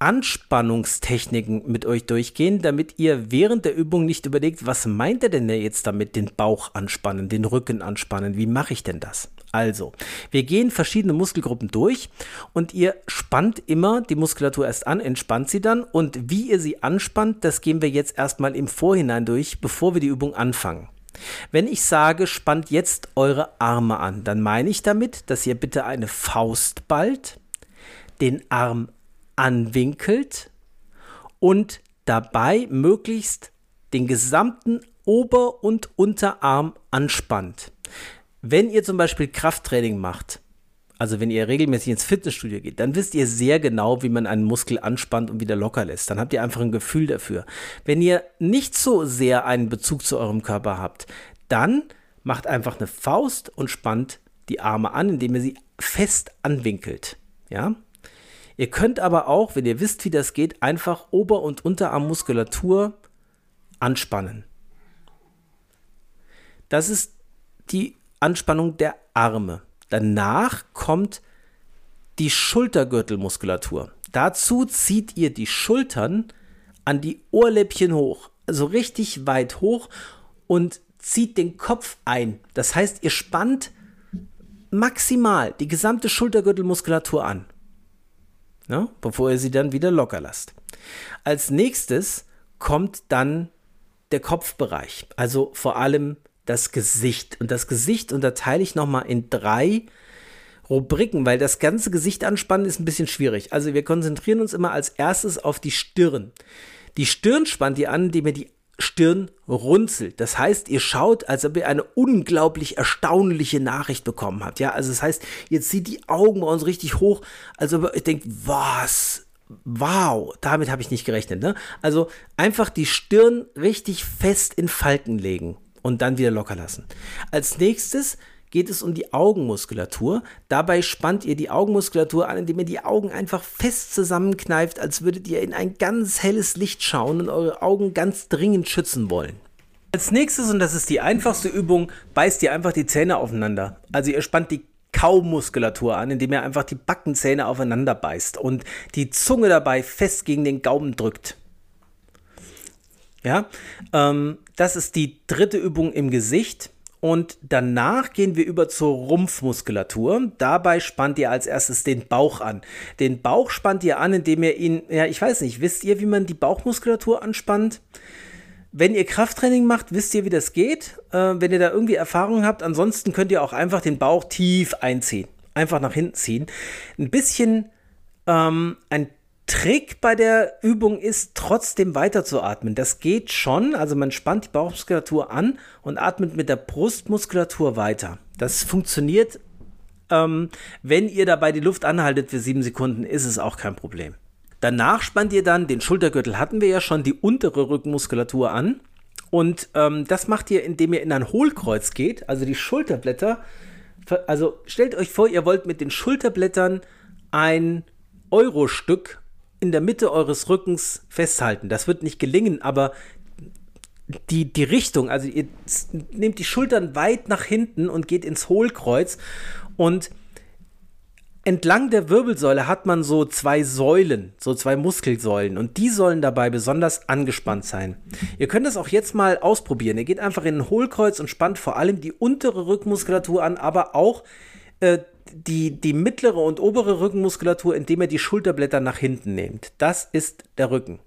Anspannungstechniken mit euch durchgehen, damit ihr während der Übung nicht überlegt, was meint er denn jetzt damit, den Bauch anspannen, den Rücken anspannen, wie mache ich denn das? Also, wir gehen verschiedene Muskelgruppen durch und ihr spannt immer die Muskulatur erst an, entspannt sie dann und wie ihr sie anspannt, das gehen wir jetzt erstmal im Vorhinein durch, bevor wir die Übung anfangen. Wenn ich sage, spannt jetzt eure Arme an, dann meine ich damit, dass ihr bitte eine Faust ballt, den Arm anwinkelt und dabei möglichst den gesamten Ober- und Unterarm anspannt. Wenn ihr zum Beispiel Krafttraining macht, also wenn ihr regelmäßig ins Fitnessstudio geht, dann wisst ihr sehr genau, wie man einen Muskel anspannt und wieder locker lässt. Dann habt ihr einfach ein Gefühl dafür. Wenn ihr nicht so sehr einen Bezug zu eurem Körper habt, dann macht einfach eine Faust und spannt die Arme an, indem ihr sie fest anwinkelt. Ja? Ihr könnt aber auch, wenn ihr wisst, wie das geht, einfach Ober- und Unterarmmuskulatur anspannen. Das ist die Anspannung der Arme. Danach kommt die Schultergürtelmuskulatur. Dazu zieht ihr die Schultern an die Ohrläppchen hoch, also richtig weit hoch und zieht den Kopf ein. Das heißt, ihr spannt maximal die gesamte Schultergürtelmuskulatur an ne? bevor ihr sie dann wieder locker lasst. Als nächstes kommt dann der Kopfbereich, also vor allem das Gesicht. Und das Gesicht unterteile ich nochmal in drei Rubriken, weil das ganze Gesicht anspannen ist ein bisschen schwierig. Also wir konzentrieren uns immer als erstes auf die Stirn. Die Stirn spannt ihr an, indem ihr die Stirn runzelt. Das heißt, ihr schaut, als ob ihr eine unglaublich erstaunliche Nachricht bekommen habt. Ja, also das heißt, ihr zieht die Augen bei uns richtig hoch, als ob ihr denkt, was? Wow, damit habe ich nicht gerechnet. Ne? Also einfach die Stirn richtig fest in Falten legen und dann wieder locker lassen. Als nächstes geht es um die Augenmuskulatur. Dabei spannt ihr die Augenmuskulatur an, indem ihr die Augen einfach fest zusammenkneift, als würdet ihr in ein ganz helles Licht schauen und eure Augen ganz dringend schützen wollen. Als nächstes, und das ist die einfachste Übung, beißt ihr einfach die Zähne aufeinander. Also ihr spannt die Kaumuskulatur an, indem ihr einfach die Backenzähne aufeinander beißt und die Zunge dabei fest gegen den Gaumen drückt. Ja, ähm, das ist die dritte Übung im Gesicht. Und danach gehen wir über zur Rumpfmuskulatur. Dabei spannt ihr als erstes den Bauch an. Den Bauch spannt ihr an, indem ihr ihn, ja, ich weiß nicht, wisst ihr, wie man die Bauchmuskulatur anspannt? Wenn ihr Krafttraining macht, wisst ihr, wie das geht. Äh, wenn ihr da irgendwie Erfahrung habt, ansonsten könnt ihr auch einfach den Bauch tief einziehen. Einfach nach hinten ziehen. Ein bisschen Ähm, ein Trick bei der Übung ist, trotzdem weiterzuatmen. Das geht schon. Also man spannt die Bauchmuskulatur an und atmet mit der Brustmuskulatur weiter. Das funktioniert. Ähm, wenn ihr dabei die Luft anhaltet für sieben Sekunden, ist es auch kein Problem. Danach spannt ihr dann, den Schultergürtel hatten wir ja schon, die untere Rückenmuskulatur an. Und ähm, das macht ihr, indem ihr in ein Hohlkreuz geht, also die Schulterblätter. Also stellt euch vor, ihr wollt mit den Schulterblättern ein Euro-Stück in der Mitte eures Rückens festhalten. Das wird nicht gelingen, aber die, die Richtung, also ihr nehmt die Schultern weit nach hinten und geht ins Hohlkreuz und entlang der Wirbelsäule hat man so zwei Säulen, so zwei Muskelsäulen und die sollen dabei besonders angespannt sein. Ihr könnt das auch jetzt mal ausprobieren. Ihr geht einfach in ein Hohlkreuz und spannt vor allem die untere Rückmuskulatur an, aber auch äh, die, die mittlere und obere Rückenmuskulatur, indem ihr die Schulterblätter nach hinten nehmt. Das ist der Rücken.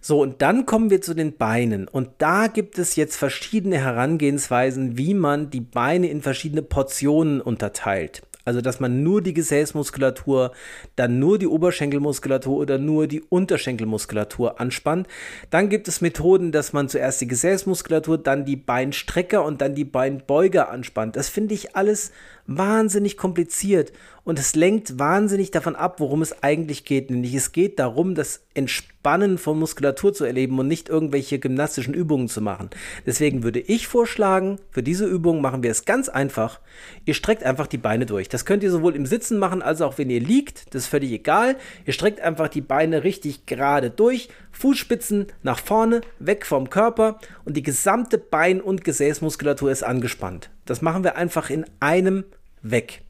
So, und dann kommen wir zu den Beinen. Und da gibt es jetzt verschiedene Herangehensweisen, wie man die Beine in verschiedene Portionen unterteilt. Also, dass man nur die Gesäßmuskulatur, dann nur die Oberschenkelmuskulatur oder nur die Unterschenkelmuskulatur anspannt. Dann gibt es Methoden, dass man zuerst die Gesäßmuskulatur, dann die Beinstrecker und dann die Beinbeuger anspannt. Das finde ich alles wahnsinnig kompliziert und es lenkt wahnsinnig davon ab, worum es eigentlich geht. Nämlich es geht darum, das Entspannen von Muskulatur zu erleben und nicht irgendwelche gymnastischen Übungen zu machen. Deswegen würde ich vorschlagen, für diese Übung machen wir es ganz einfach. Ihr streckt einfach die Beine durch. Das könnt ihr sowohl im Sitzen machen, als auch wenn ihr liegt. Das ist völlig egal. Ihr streckt einfach die Beine richtig gerade durch, Fußspitzen nach vorne, weg vom Körper und die gesamte Bein- und Gesäßmuskulatur ist angespannt. Das machen wir einfach in einem weg.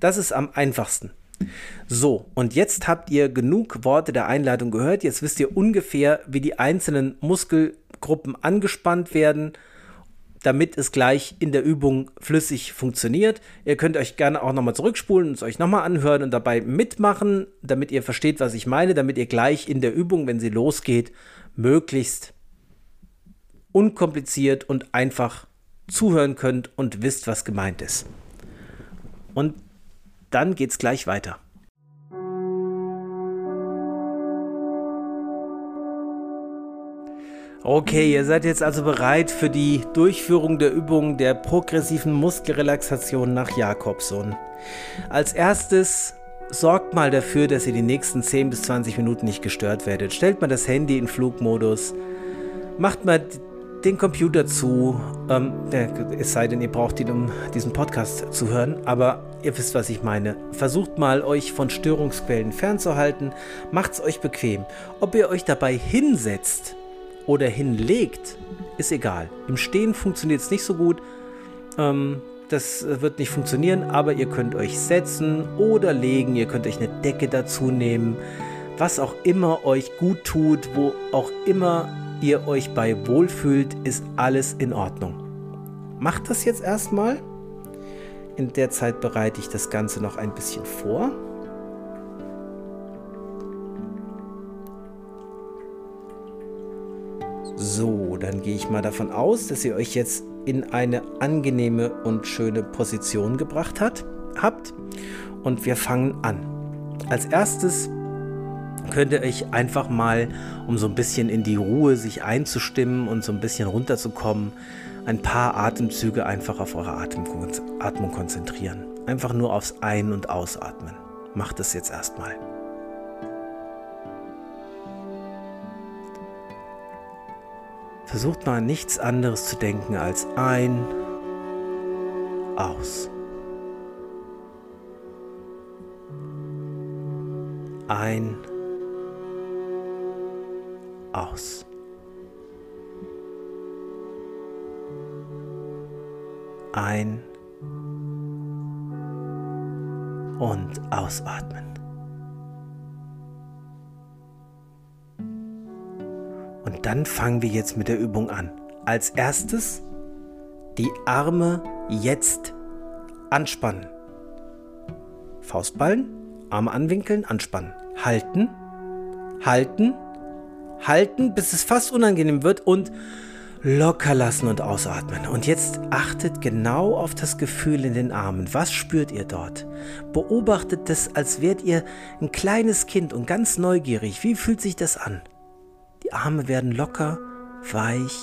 Das ist am einfachsten. So, und jetzt habt ihr genug Worte der Einleitung gehört. Jetzt wisst ihr ungefähr, wie die einzelnen Muskelgruppen angespannt werden, damit es gleich in der Übung flüssig funktioniert. Ihr könnt euch gerne auch nochmal zurückspulen und es euch nochmal anhören und dabei mitmachen, damit ihr versteht, was ich meine, damit ihr gleich in der Übung, wenn sie losgeht, möglichst unkompliziert und einfach zuhören könnt und wisst, was gemeint ist. Und dann geht's gleich weiter. Okay, ihr seid jetzt also bereit für die Durchführung der Übung der progressiven Muskelrelaxation nach Jakobson. Als erstes sorgt mal dafür, dass ihr die nächsten 10 bis 20 Minuten nicht gestört werdet. Stellt mal das Handy in Flugmodus. Macht mal den Computer zu, ähm, es sei denn, ihr braucht ihn, um diesen Podcast zu hören, aber ihr wisst, was ich meine. Versucht mal, euch von Störungsquellen fernzuhalten, macht es euch bequem. Ob ihr euch dabei hinsetzt oder hinlegt, ist egal. Im Stehen funktioniert es nicht so gut, ähm, das wird nicht funktionieren, aber ihr könnt euch setzen oder legen, ihr könnt euch eine Decke dazu nehmen, was auch immer euch gut tut, wo auch immer ihr euch bei wohlfühlt, ist alles in Ordnung. Macht das jetzt erstmal. In der Zeit bereite ich das Ganze noch ein bisschen vor. So, dann gehe ich mal davon aus, dass ihr euch jetzt in eine angenehme und schöne Position gebracht hat, habt. Und wir fangen an. Als erstes könnt ihr euch einfach mal, um so ein bisschen in die Ruhe sich einzustimmen und so ein bisschen runterzukommen, ein paar Atemzüge einfach auf eure Atmung konzentrieren. Einfach nur aufs Ein- und Ausatmen. Macht es jetzt erstmal. Versucht mal nichts anderes zu denken als ein, aus. Ein, aus. Ein und ausatmen. Und dann fangen wir jetzt mit der Übung an. Als erstes die Arme jetzt anspannen. Faustballen, Arme anwinkeln, anspannen. Halten, halten, halten, bis es fast unangenehm wird und Locker lassen und ausatmen. Und jetzt achtet genau auf das Gefühl in den Armen. Was spürt ihr dort? Beobachtet es, als wärt ihr ein kleines Kind und ganz neugierig. Wie fühlt sich das an? Die Arme werden locker, weich.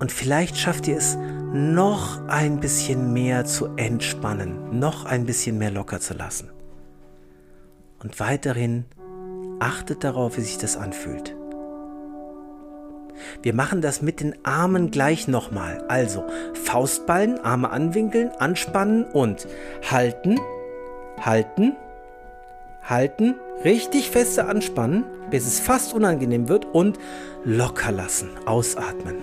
Und vielleicht schafft ihr es, noch ein bisschen mehr zu entspannen, noch ein bisschen mehr locker zu lassen. Und weiterhin achtet darauf, wie sich das anfühlt. Wir machen das mit den Armen gleich nochmal. Also Faustballen, Arme anwinkeln, anspannen und halten, halten, halten, richtig feste anspannen, bis es fast unangenehm wird und locker lassen, ausatmen.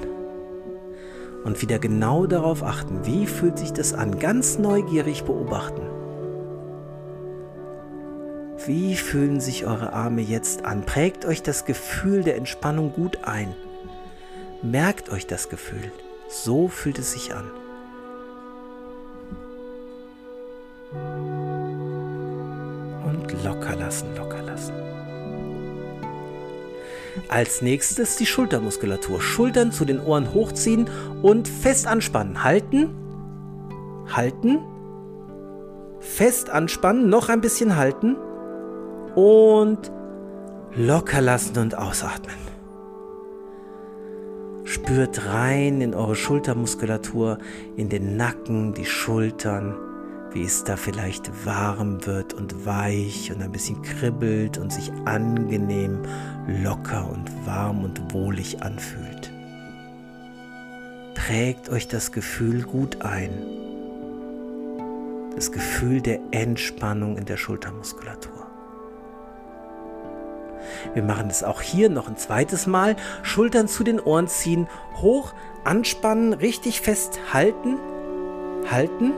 Und wieder genau darauf achten, wie fühlt sich das an, ganz neugierig beobachten. Wie fühlen sich eure Arme jetzt an? Prägt euch das Gefühl der Entspannung gut ein. Merkt euch das Gefühl. So fühlt es sich an. Und locker lassen, locker lassen. Als nächstes die Schultermuskulatur. Schultern zu den Ohren hochziehen und fest anspannen. Halten, halten, fest anspannen, noch ein bisschen halten und locker lassen und ausatmen. Spürt rein in eure Schultermuskulatur, in den Nacken, die Schultern, wie es da vielleicht warm wird und weich und ein bisschen kribbelt und sich angenehm, locker und warm und wohlig anfühlt. Trägt euch das Gefühl gut ein. Das Gefühl der Entspannung in der Schultermuskulatur. Wir machen es auch hier noch ein zweites Mal. Schultern zu den Ohren ziehen, hoch, anspannen, richtig fest halten, halten,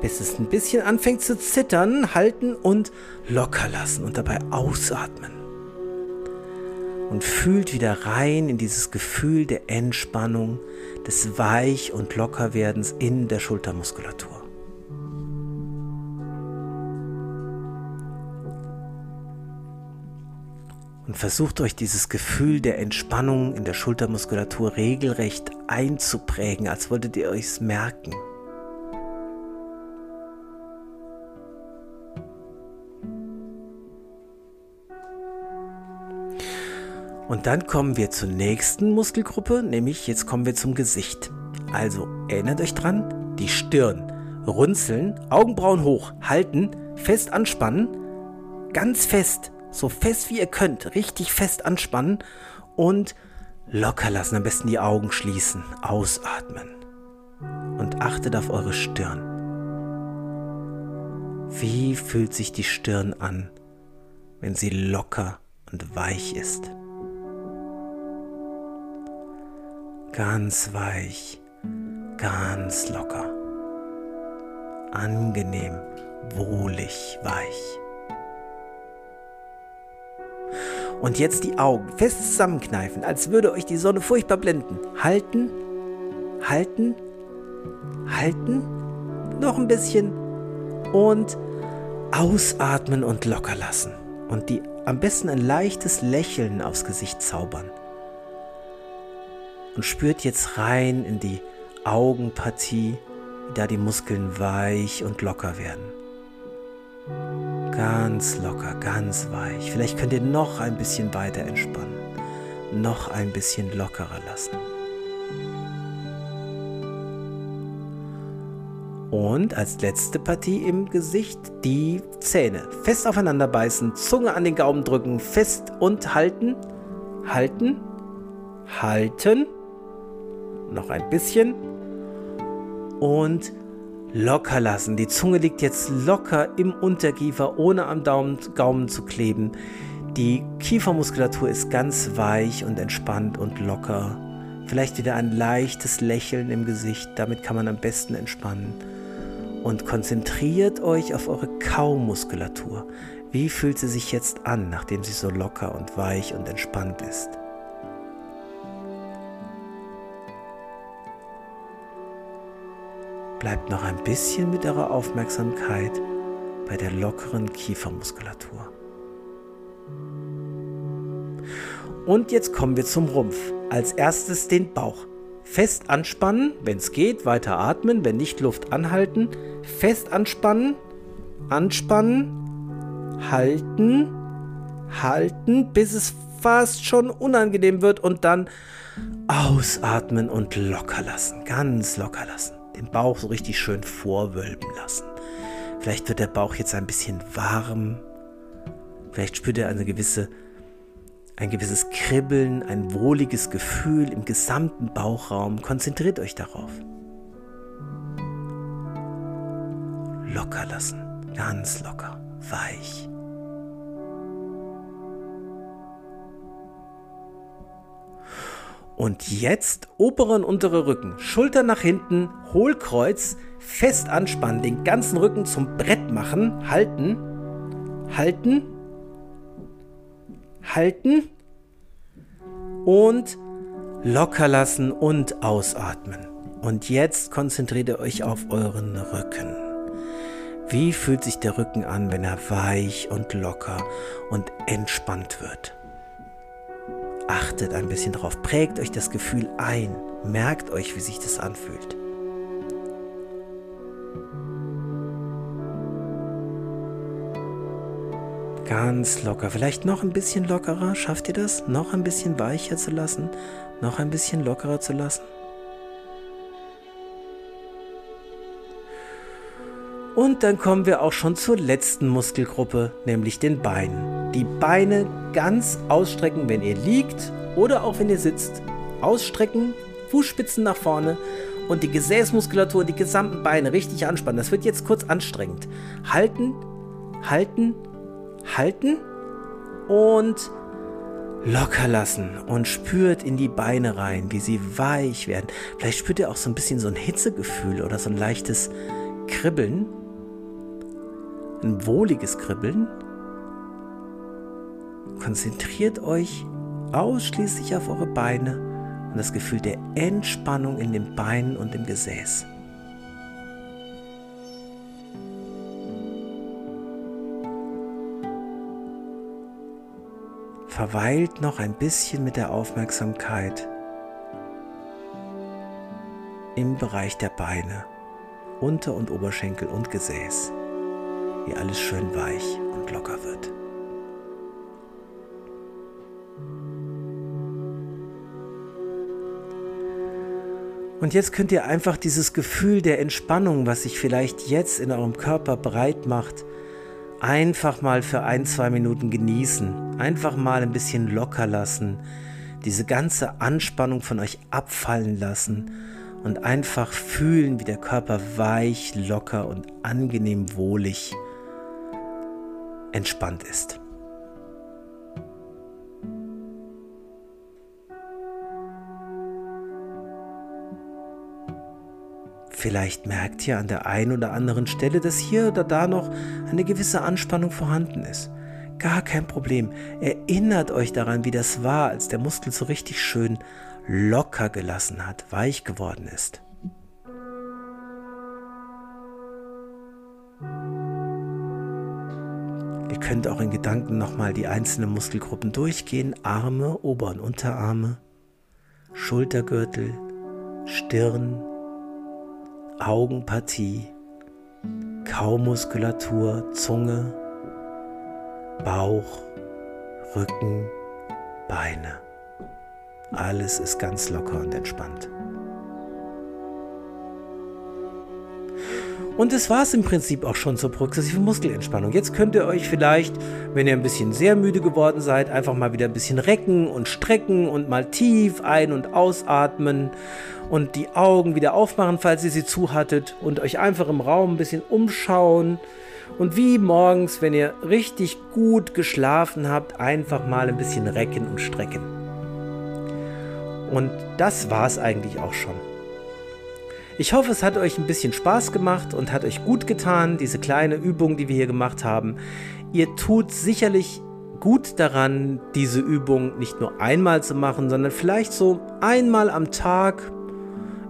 bis es ein bisschen anfängt zu zittern, halten und locker lassen und dabei ausatmen. Und fühlt wieder rein in dieses Gefühl der Entspannung, des Weich- und Lockerwerdens in der Schultermuskulatur. Und versucht euch dieses Gefühl der Entspannung in der Schultermuskulatur regelrecht einzuprägen, als wolltet ihr euch es merken. Und dann kommen wir zur nächsten Muskelgruppe, nämlich jetzt kommen wir zum Gesicht. Also erinnert euch dran, die Stirn runzeln, Augenbrauen hoch, halten, fest anspannen, ganz fest so fest wie ihr könnt, richtig fest anspannen und locker lassen. Am besten die Augen schließen, ausatmen. Und achtet auf eure Stirn. Wie fühlt sich die Stirn an, wenn sie locker und weich ist? Ganz weich, ganz locker. Angenehm, wohlig, weich. Und jetzt die Augen fest zusammenkneifen, als würde euch die Sonne furchtbar blenden. Halten, halten, halten, noch ein bisschen und ausatmen und locker lassen. Und die am besten ein leichtes Lächeln aufs Gesicht zaubern. Und spürt jetzt rein in die Augenpartie, wie da die Muskeln weich und locker werden. Ganz locker, ganz weich. Vielleicht könnt ihr noch ein bisschen weiter entspannen. Noch ein bisschen lockerer lassen. Und als letzte Partie im Gesicht die Zähne. Fest aufeinander beißen, Zunge an den Gaumen drücken, fest und halten. Halten. Halten. Noch ein bisschen. Und locker lassen. Die Zunge liegt jetzt locker im Unterkiefer, ohne am Daumen, Gaumen zu kleben. Die Kiefermuskulatur ist ganz weich und entspannt und locker. Vielleicht wieder ein leichtes Lächeln im Gesicht, damit kann man am besten entspannen. Und konzentriert euch auf eure Kaumuskulatur. Wie fühlt sie sich jetzt an, nachdem sie so locker und weich und entspannt ist? Bleibt noch ein bisschen mit eurer Aufmerksamkeit bei der lockeren Kiefermuskulatur. Und jetzt kommen wir zum Rumpf. als erstes den Bauch. Fest anspannen, wenn es geht, weiter atmen, wenn nicht Luft anhalten. Fest anspannen, anspannen, halten, halten, bis es fast schon unangenehm wird und dann ausatmen und locker lassen, ganz locker lassen. Den Bauch so richtig schön vorwölben lassen. Vielleicht wird der Bauch jetzt ein bisschen warm. Vielleicht spürt er eine gewisse ein gewisses Kribbeln, ein wohliges Gefühl im gesamten Bauchraum. Konzentriert euch darauf. Locker lassen, ganz locker, weich. Und jetzt obere und untere Rücken, Schulter nach hinten, Hohlkreuz, fest anspannen, den ganzen Rücken zum Brett machen, halten, halten, halten und locker lassen und ausatmen. Und jetzt konzentriert ihr euch auf euren Rücken. Wie fühlt sich der Rücken an, wenn er weich und locker und entspannt wird? Achtet ein bisschen drauf, prägt euch das Gefühl ein, merkt euch, wie sich das anfühlt. Ganz locker. Vielleicht noch ein bisschen lockerer. Schafft ihr das? Noch ein bisschen weicher zu lassen? Noch ein bisschen lockerer zu lassen? Und dann kommen wir auch schon zur letzten Muskelgruppe, nämlich den Beinen. Die Beine ganz ausstrecken, wenn ihr liegt oder auch wenn ihr sitzt. Ausstrecken, Fußspitzen nach vorne und die Gesäßmuskulatur, die gesamten Beine richtig anspannen. Das wird jetzt kurz anstrengend. Halten, halten, halten und locker lassen und spürt in die Beine rein, wie sie weich werden. Vielleicht spürt ihr auch so ein bisschen so ein Hitzegefühl oder so ein leichtes Kribbeln, ein wohliges Kribbeln. Konzentriert euch ausschließlich auf eure Beine und das Gefühl der Entspannung in den Beinen und im Gesäß. verweilt noch ein bisschen mit der Aufmerksamkeit im Bereich der Beine, Unter- und Oberschenkel und Gesäß, wie alles schön weich und locker wird. Und jetzt könnt ihr einfach dieses Gefühl der Entspannung, was sich vielleicht jetzt in eurem Körper breit macht, einfach mal für ein, zwei Minuten genießen. Einfach mal ein bisschen locker lassen. Diese ganze Anspannung von euch abfallen lassen und einfach fühlen, wie der Körper weich, locker und angenehm wohlig entspannt ist. Vielleicht merkt ihr an der einen oder anderen Stelle, dass hier oder da noch eine gewisse Anspannung vorhanden ist. Gar kein Problem. Erinnert euch daran, wie das war, als der Muskel so richtig schön locker gelassen hat, weich geworden ist. Ihr könnt auch in Gedanken nochmal die einzelnen Muskelgruppen durchgehen. Arme, Ober- und Unterarme, Schultergürtel, Stirn, Augenpartie, Kaumuskulatur, Zunge, Bauch, Rücken, Beine. Alles ist ganz locker und entspannt. Und das war es im Prinzip auch schon zur progressiven Muskelentspannung. Jetzt könnt ihr euch vielleicht, wenn ihr ein bisschen sehr müde geworden seid, einfach mal wieder ein bisschen recken und strecken und mal tief ein- und ausatmen und die Augen wieder aufmachen, falls ihr sie zu hattet und euch einfach im Raum ein bisschen umschauen und wie morgens, wenn ihr richtig gut geschlafen habt, einfach mal ein bisschen recken und strecken. Und das war es eigentlich auch schon. Ich hoffe, es hat euch ein bisschen Spaß gemacht und hat euch gut getan, diese kleine Übung, die wir hier gemacht haben. Ihr tut sicherlich gut daran, diese Übung nicht nur einmal zu machen, sondern vielleicht so einmal am Tag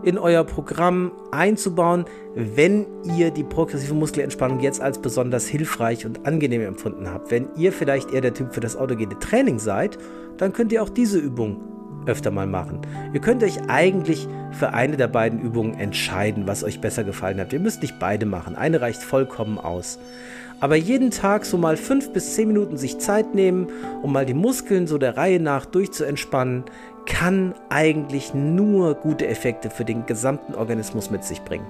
in euer Programm einzubauen, wenn ihr die progressive Muskelentspannung jetzt als besonders hilfreich und angenehm empfunden habt. Wenn ihr vielleicht eher der Typ für das autogene Training seid, dann könnt ihr auch diese Übung öfter mal machen. Ihr könnt euch eigentlich für eine der beiden Übungen entscheiden, was euch besser gefallen hat. Ihr müsst nicht beide machen. Eine reicht vollkommen aus. Aber jeden Tag so mal fünf bis zehn Minuten sich Zeit nehmen, um mal die Muskeln so der Reihe nach durchzuentspannen, kann eigentlich nur gute Effekte für den gesamten Organismus mit sich bringen.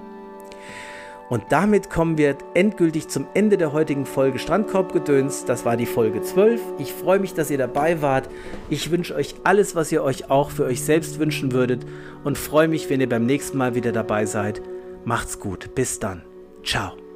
Und damit kommen wir endgültig zum Ende der heutigen Folge Strandkorbgedöns. Das war die Folge 12. Ich freue mich, dass ihr dabei wart. Ich wünsche euch alles, was ihr euch auch für euch selbst wünschen würdet und freue mich, wenn ihr beim nächsten Mal wieder dabei seid. Macht's gut. Bis dann. Ciao.